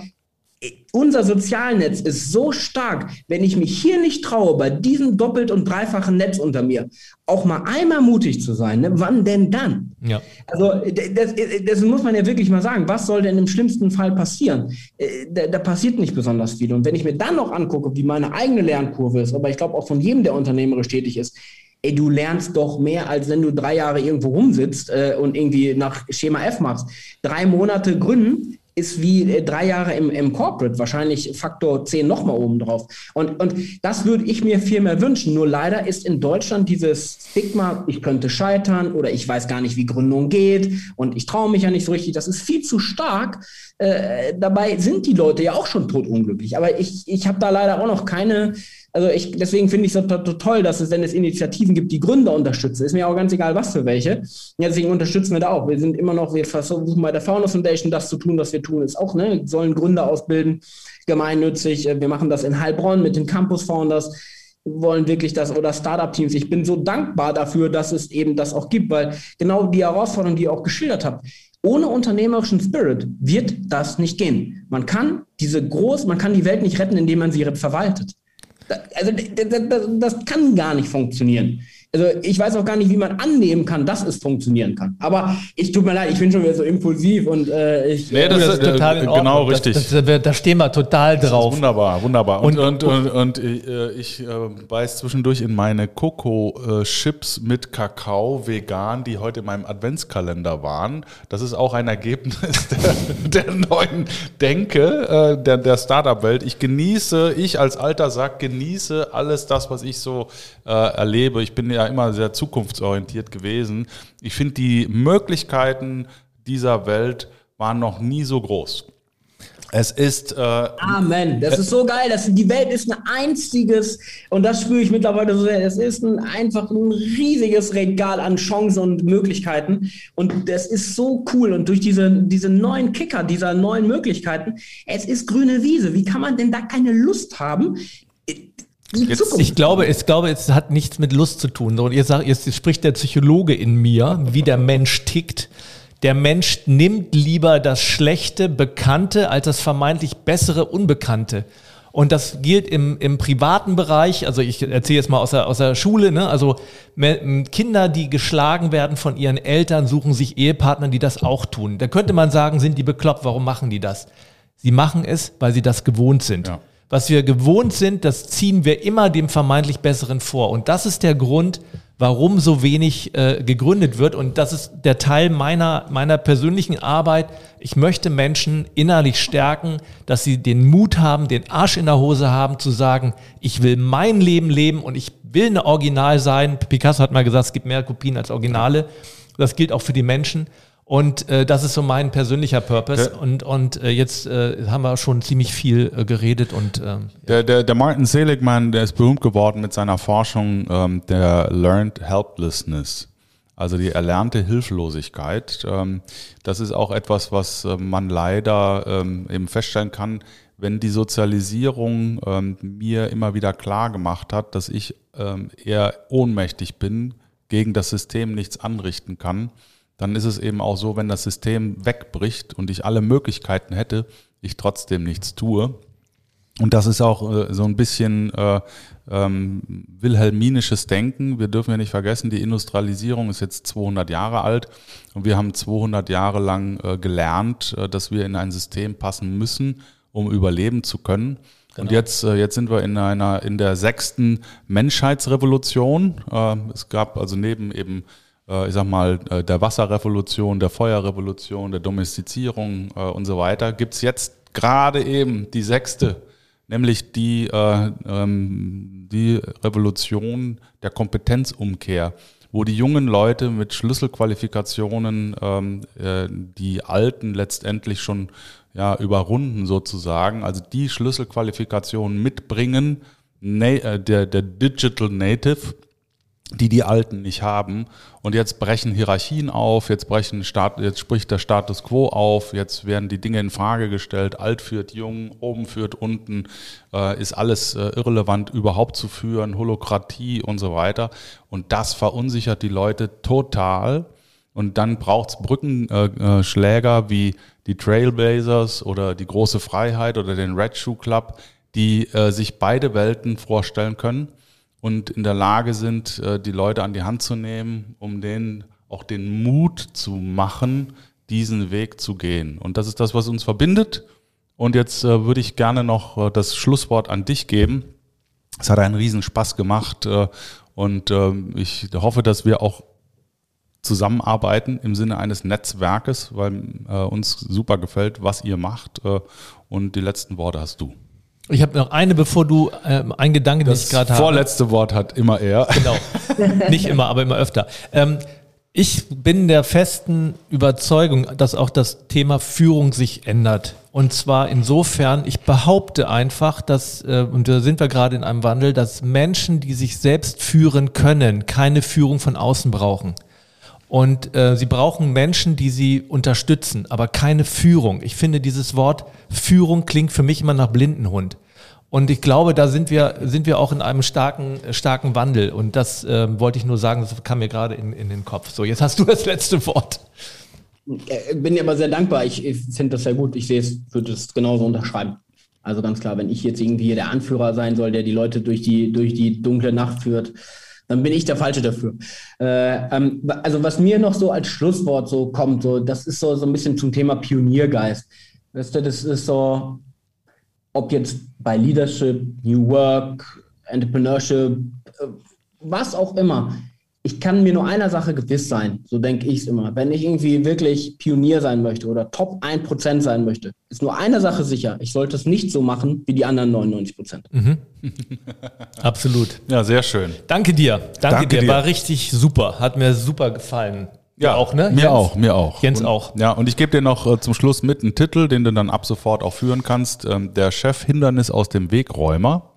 unser Sozialnetz ist so stark, wenn ich mich hier nicht traue, bei diesem doppelt und dreifachen Netz unter mir, auch mal einmal mutig zu sein, ne? wann denn dann? Ja. Also das, das, muss man ja wirklich mal sagen. Was soll denn im schlimmsten Fall passieren? Äh, da, da, passiert nicht besonders viel. Und wenn ich mir dann noch angucke, wie meine eigene Lernkurve ist, aber ich glaube auch von jedem, der unternehmerisch tätig ist, ey, du lernst doch mehr, als wenn du drei Jahre irgendwo rumsitzt äh, und irgendwie nach Schema F machst. Drei Monate gründen ist wie äh, drei Jahre im, im Corporate, wahrscheinlich Faktor 10 nochmal oben drauf. Und, und das würde ich mir viel mehr wünschen. Nur leider ist in Deutschland dieses Stigma, ich könnte scheitern oder ich weiß gar nicht, wie Gründung geht und ich traue mich ja nicht so richtig, das ist viel zu stark. Äh, dabei sind die Leute ja auch schon totunglücklich. Aber ich, ich habe da leider auch noch keine also ich, deswegen finde ich es so, toll, dass es, wenn es Initiativen gibt, die Gründer unterstützen. Ist mir auch ganz egal, was für welche. Ja, deswegen unterstützen wir da auch. Wir sind immer noch, wir versuchen bei der Fauna Foundation das zu tun, was wir tun, ist auch, ne, sollen Gründer ausbilden, gemeinnützig. Wir machen das in Heilbronn mit den Campus Founders wollen wirklich das oder Startup-Teams. Ich bin so dankbar dafür, dass es eben das auch gibt, weil genau die Herausforderung, die ihr auch geschildert habt, ohne unternehmerischen Spirit wird das nicht gehen. Man kann diese groß, man kann die Welt nicht retten, indem man sie verwaltet. Also das, das kann gar nicht funktionieren. Also ich weiß auch gar nicht, wie man annehmen kann, dass es funktionieren kann. Aber ich tut mir leid, ich bin schon wieder so impulsiv und äh, ich. Nee, das, das ist total in Genau, richtig. Das, das, da stehen wir total drauf. wunderbar, wunderbar. Und, und, und, und, und äh, ich äh, beiß zwischendurch in meine Coco-Chips mit Kakao vegan, die heute in meinem Adventskalender waren. Das ist auch ein Ergebnis der, der neuen Denke äh, der, der Startup-Welt. Ich genieße, ich als alter Sack genieße alles das, was ich so äh, erlebe. Ich bin ja immer sehr zukunftsorientiert gewesen. Ich finde, die Möglichkeiten dieser Welt waren noch nie so groß. Es ist. Äh, Amen. Das ist so geil. Das, die Welt ist ein einziges, und das spüre ich mittlerweile so sehr, es ist ein, einfach ein riesiges Regal an Chancen und Möglichkeiten. Und das ist so cool. Und durch diese, diese neuen Kicker, dieser neuen Möglichkeiten, es ist grüne Wiese. Wie kann man denn da keine Lust haben, Jetzt, ich glaube, ich glaube, es hat nichts mit Lust zu tun. Und ihr sagt, jetzt spricht der Psychologe in mir, wie der Mensch tickt. Der Mensch nimmt lieber das Schlechte, Bekannte als das vermeintlich bessere, Unbekannte. Und das gilt im, im privaten Bereich, also ich erzähle jetzt mal aus der, aus der Schule, ne? also Kinder, die geschlagen werden von ihren Eltern, suchen sich Ehepartner, die das auch tun. Da könnte man sagen, sind die bekloppt, warum machen die das? Sie machen es, weil sie das gewohnt sind. Ja was wir gewohnt sind, das ziehen wir immer dem vermeintlich Besseren vor. Und das ist der Grund, warum so wenig äh, gegründet wird. Und das ist der Teil meiner, meiner persönlichen Arbeit. Ich möchte Menschen innerlich stärken, dass sie den Mut haben, den Arsch in der Hose haben, zu sagen, ich will mein Leben leben und ich will eine Original sein. Picasso hat mal gesagt, es gibt mehr Kopien als Originale. Das gilt auch für die Menschen. Und äh, das ist so mein persönlicher Purpose. Der, und und äh, jetzt äh, haben wir schon ziemlich viel äh, geredet. Und ähm, der, der, der Martin Seligman, der ist berühmt geworden mit seiner Forschung ähm, der Learned Helplessness. Also die erlernte Hilflosigkeit. Ähm, das ist auch etwas, was äh, man leider ähm, eben feststellen kann, wenn die Sozialisierung ähm, mir immer wieder klar gemacht hat, dass ich ähm, eher ohnmächtig bin, gegen das System nichts anrichten kann dann ist es eben auch so, wenn das System wegbricht und ich alle Möglichkeiten hätte, ich trotzdem nichts tue. Und das ist auch äh, so ein bisschen äh, ähm, wilhelminisches Denken. Wir dürfen ja nicht vergessen, die Industrialisierung ist jetzt 200 Jahre alt und wir haben 200 Jahre lang äh, gelernt, äh, dass wir in ein System passen müssen, um überleben zu können. Genau. Und jetzt, äh, jetzt sind wir in einer in der sechsten Menschheitsrevolution. Äh, es gab also neben eben ich sag mal, äh, der Wasserrevolution, der Feuerrevolution, der Domestizierung äh, und so weiter, gibt's jetzt gerade eben die sechste, nämlich die, äh, ähm, die Revolution der Kompetenzumkehr, wo die jungen Leute mit Schlüsselqualifikationen ähm, äh, die Alten letztendlich schon ja, überrunden sozusagen, also die Schlüsselqualifikationen mitbringen, der, der Digital Native, die die Alten nicht haben. Und jetzt brechen Hierarchien auf, jetzt brechen Staat, jetzt spricht der Status quo auf, jetzt werden die Dinge in Frage gestellt. Alt führt jung, oben führt unten, äh, ist alles äh, irrelevant überhaupt zu führen, Holokratie und so weiter. Und das verunsichert die Leute total. Und dann braucht's Brückenschläger äh, wie die Trailblazers oder die Große Freiheit oder den Red Shoe Club, die äh, sich beide Welten vorstellen können und in der Lage sind, äh, die Leute an die Hand zu nehmen, um denen auch den Mut zu machen, diesen Weg zu gehen. Und das ist das, was uns verbindet. Und jetzt äh, würde ich gerne noch äh, das Schlusswort an dich geben. Es hat einen riesen Spaß gemacht und ähm, ich hoffe, dass wir auch zusammenarbeiten im Sinne eines Netzwerkes, weil uns super gefällt, was ihr macht. Und die letzten Worte hast du. Ich habe noch eine, bevor du äh, ein Gedanke, das ich gerade habe. Das vorletzte Wort hat immer er. Genau. Nicht immer, aber immer öfter. Ähm, ich bin der festen Überzeugung, dass auch das Thema Führung sich ändert. Und zwar insofern, ich behaupte einfach, dass, äh, und da sind wir gerade in einem Wandel, dass Menschen, die sich selbst führen können, keine Führung von außen brauchen. Und äh, sie brauchen Menschen, die sie unterstützen, aber keine Führung. Ich finde, dieses Wort Führung klingt für mich immer nach Blindenhund. Und ich glaube, da sind wir, sind wir auch in einem starken, starken Wandel. Und das äh, wollte ich nur sagen, das kam mir gerade in, in den Kopf. So, jetzt hast du das letzte Wort. Ich bin dir aber sehr dankbar. Ich, ich finde das sehr gut. Ich sehe es, würde es genauso unterschreiben. Also ganz klar, wenn ich jetzt irgendwie der Anführer sein soll, der die Leute durch die, durch die dunkle Nacht führt, dann bin ich der Falsche dafür. Äh, ähm, also was mir noch so als Schlusswort so kommt, so, das ist so, so ein bisschen zum Thema Pioniergeist. Weißt du, das ist so, ob jetzt bei Leadership, New Work, Entrepreneurship, äh, was auch immer ich kann mir nur einer Sache gewiss sein, so denke ich es immer. Wenn ich irgendwie wirklich Pionier sein möchte oder Top 1% sein möchte, ist nur eine Sache sicher. Ich sollte es nicht so machen wie die anderen 99%. Mhm. Absolut. Ja, sehr schön. Danke dir. Danke, Danke dir. dir. War richtig super. Hat mir super gefallen. Ja, auch, ne? Mir Jens? auch, mir auch. Jens und, auch. Ja, und ich gebe dir noch äh, zum Schluss mit einen Titel, den du dann ab sofort auch führen kannst. Ähm, der Chef-Hindernis aus dem Wegräumer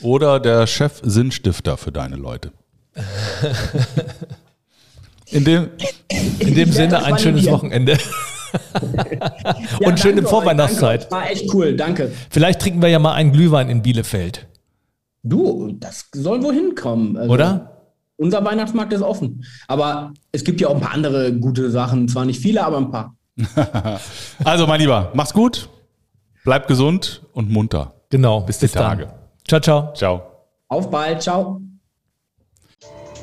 oder der Chef-Sinnstifter für deine Leute. In dem, in dem Sinne ein schönes Wochenende. ja, und schöne Vorweihnachtszeit. War echt cool, danke. Vielleicht trinken wir ja mal einen Glühwein in Bielefeld. Du, das soll wohl hinkommen. Also, Oder? Unser Weihnachtsmarkt ist offen. Aber es gibt ja auch ein paar andere gute Sachen. Zwar nicht viele, aber ein paar. also, mein Lieber, mach's gut. Bleib gesund und munter. Genau. Bis die bis Tage. Dann. Ciao, ciao. Ciao. Auf bald. Ciao.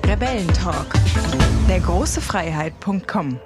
Rebellentalk. Der große Freiheit.com